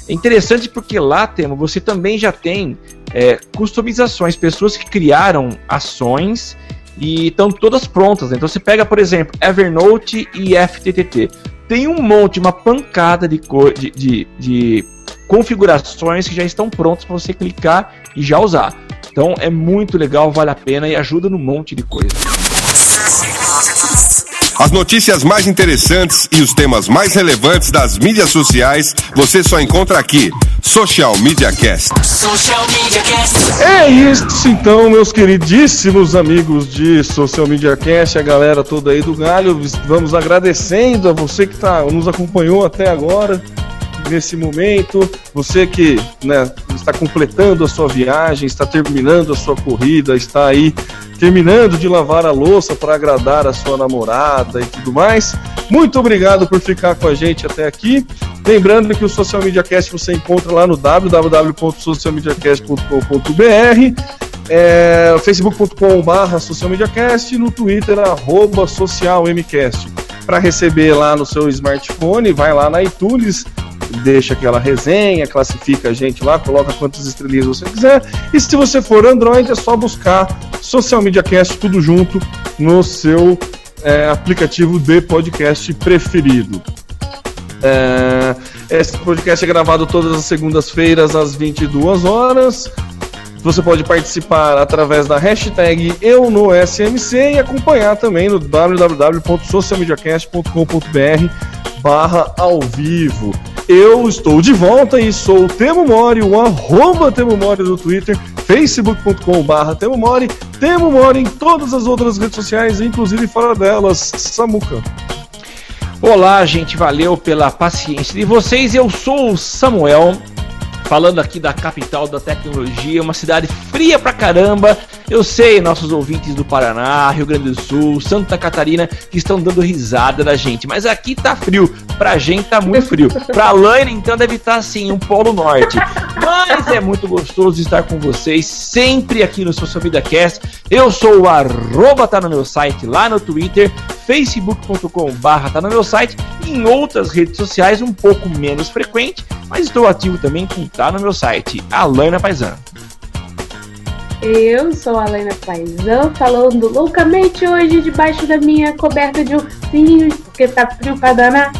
S2: é interessante porque lá, Temo, você também já tem é, customizações, pessoas que criaram ações e estão todas prontas. Né? Então você pega, por exemplo, Evernote e IFTTT tem um monte, uma pancada de, de, de, de configurações que já estão prontas para você clicar e já usar. Então é muito legal, vale a pena e ajuda num monte de coisa.
S4: As notícias mais interessantes e os temas mais relevantes das mídias sociais você só encontra aqui. Social Media Cast. Social
S1: Media Cast. É isso então, meus queridíssimos amigos de Social Media Cast, a galera toda aí do Galho. Vamos agradecendo a você que tá, nos acompanhou até agora nesse momento. Você que né, está completando a sua viagem, está terminando a sua corrida, está aí terminando de lavar a louça para agradar a sua namorada e tudo mais. Muito obrigado por ficar com a gente até aqui. Lembrando que o Social Media Cast você encontra lá no www.socialmediacast.com.br, é, facebook.com.br socialmediacast no Twitter, arroba socialmcast. Para receber lá no seu smartphone, vai lá na iTunes, deixa aquela resenha, classifica a gente lá, coloca quantas estrelinhas você quiser. E se você for Android, é só buscar Social Media Cast tudo junto no seu é, aplicativo de podcast preferido. É, esse podcast é gravado todas as segundas-feiras às 22 horas. Você pode participar através da hashtag Eu no SMC e acompanhar também no www.socialmediacast.com.br barra ao vivo. Eu estou de volta e sou o Temo Mori, o arroba Temo Mori do Twitter, facebook.com barra Temo Mori, Temo Mori em todas as outras redes sociais, inclusive fora delas, Samuca.
S2: Olá, gente, valeu pela paciência de vocês. Eu sou o Samuel, falando aqui da capital da tecnologia, uma cidade fria pra caramba. Eu sei, nossos ouvintes do Paraná, Rio Grande do Sul, Santa Catarina, que estão dando risada da gente, mas aqui tá frio. Pra gente tá muito frio. Pra Laine, então, deve estar assim, um polo norte. Mas é muito gostoso estar com vocês sempre aqui no Social Vida Cast. Eu sou o arroba, tá no meu site lá no Twitter, facebook.com barra tá no meu site em outras redes sociais um pouco menos frequente, mas estou ativo também com tá no meu site, Alaina Paisano.
S3: Eu sou a Helena Paisão, falando loucamente hoje debaixo da minha coberta de ursinhos, porque tá frio pra danar.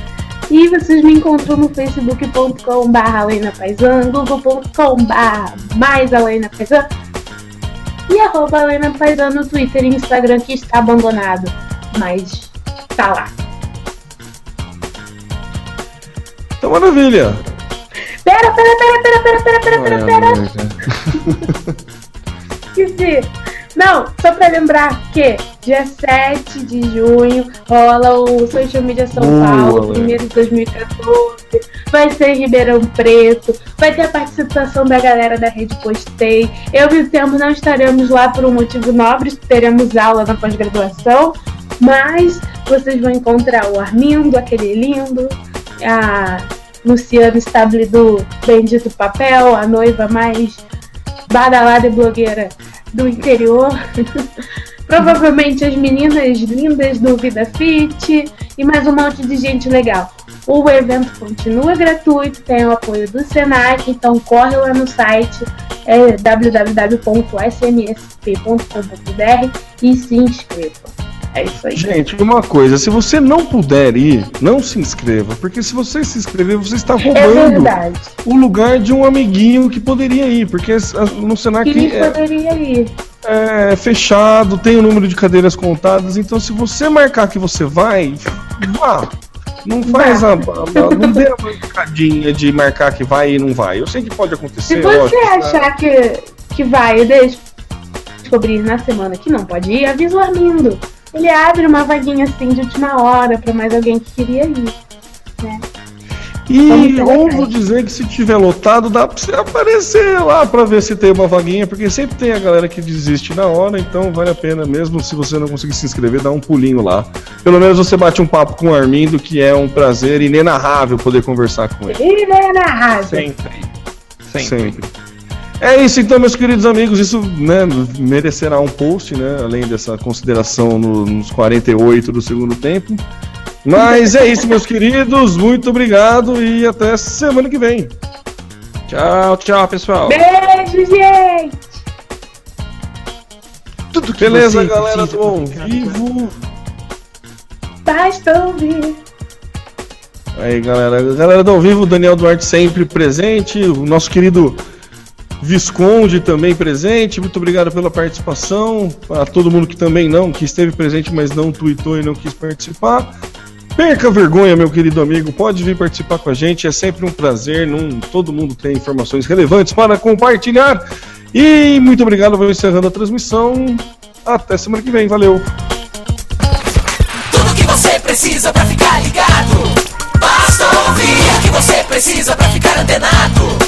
S3: E vocês me encontram no facebook.com barra Helena Paisão, google.com barra mais Paisão e arroba Paisão no Twitter e Instagram que está abandonado, mas tá lá.
S1: Então, maravilha.
S3: Pera, pera, pera, pera, pera, pera, pera, pera, pera. Esqueci. Não, só pra lembrar que dia 7 de junho rola o Social Media São
S1: Boa,
S3: Paulo, primeiro de 2014. Vai ser em Ribeirão Preto. Vai ter a participação da galera da Rede Postei. Eu e o Tempo não estaremos lá por um motivo nobre, teremos aula na pós-graduação. Mas vocês vão encontrar o Armindo, aquele lindo, a Luciana Stable do Bendito Papel, a noiva mais badalada e blogueira do interior. Provavelmente as meninas lindas do Vida Fit e mais um monte de gente legal. O evento continua gratuito, tem o apoio do Senac, então corre lá no site é, www.smsp.com.br e se inscreva. É isso aí.
S1: Gente, uma coisa, se você não puder ir, não se inscreva, porque se você se inscrever, você está
S3: É
S1: roubando
S3: verdade.
S1: o lugar de um amiguinho que poderia ir, porque no Senac
S3: Que
S1: é,
S3: poderia ir.
S1: é fechado, tem o número de cadeiras contadas, então se você marcar que você vai, vá. Não faz a, a- não dê a bancadinha de marcar que vai e não vai. Eu sei que pode acontecer.
S3: Se você
S1: lógico, né?
S3: achar que, que vai des- descobrir na semana que não pode ir, avisa o Armindo. Ele abre uma vaguinha assim de última hora pra mais alguém que queria ir.
S1: E
S3: Vamos ter
S1: ouvo
S3: legais.
S1: dizer que se tiver lotado, dá pra você aparecer lá pra ver se tem uma vaguinha, porque sempre tem a galera que desiste na hora, então vale a pena mesmo se você não conseguir se inscrever, dar um pulinho lá. Pelo menos você bate um papo com o Armindo, que é um prazer inenarrável poder conversar com ele.
S3: Ele na rádio.
S2: Sempre. Sempre.
S1: Sempre. É isso então, meus queridos amigos. Isso né, merecerá um post, né? Além dessa consideração no- nos 48 do segundo tempo. Mas é isso, meus queridos. Muito obrigado e até semana que vem.
S2: Tchau, tchau, pessoal.
S3: Beijo, gente!
S2: Tudo que
S1: Beleza,
S2: você
S1: galera do ao vivo.
S3: Basta ouvir.
S1: Aí, galera. Galera do ao vivo, Daniel Duarte sempre presente. O nosso querido Visconde também presente. Muito obrigado pela participação. A todo mundo que também não, que esteve presente, mas não tweetou e não quis participar. Perca vergonha, meu querido amigo. Pode vir participar com a gente. É sempre um prazer. Não, todo mundo tem informações relevantes para compartilhar. E muito obrigado. Vou encerrando a transmissão. Até semana que vem. Valeu.
S5: Tudo que você precisa pra ficar ligado. Basta ouvir o que você precisa pra ficar antenado.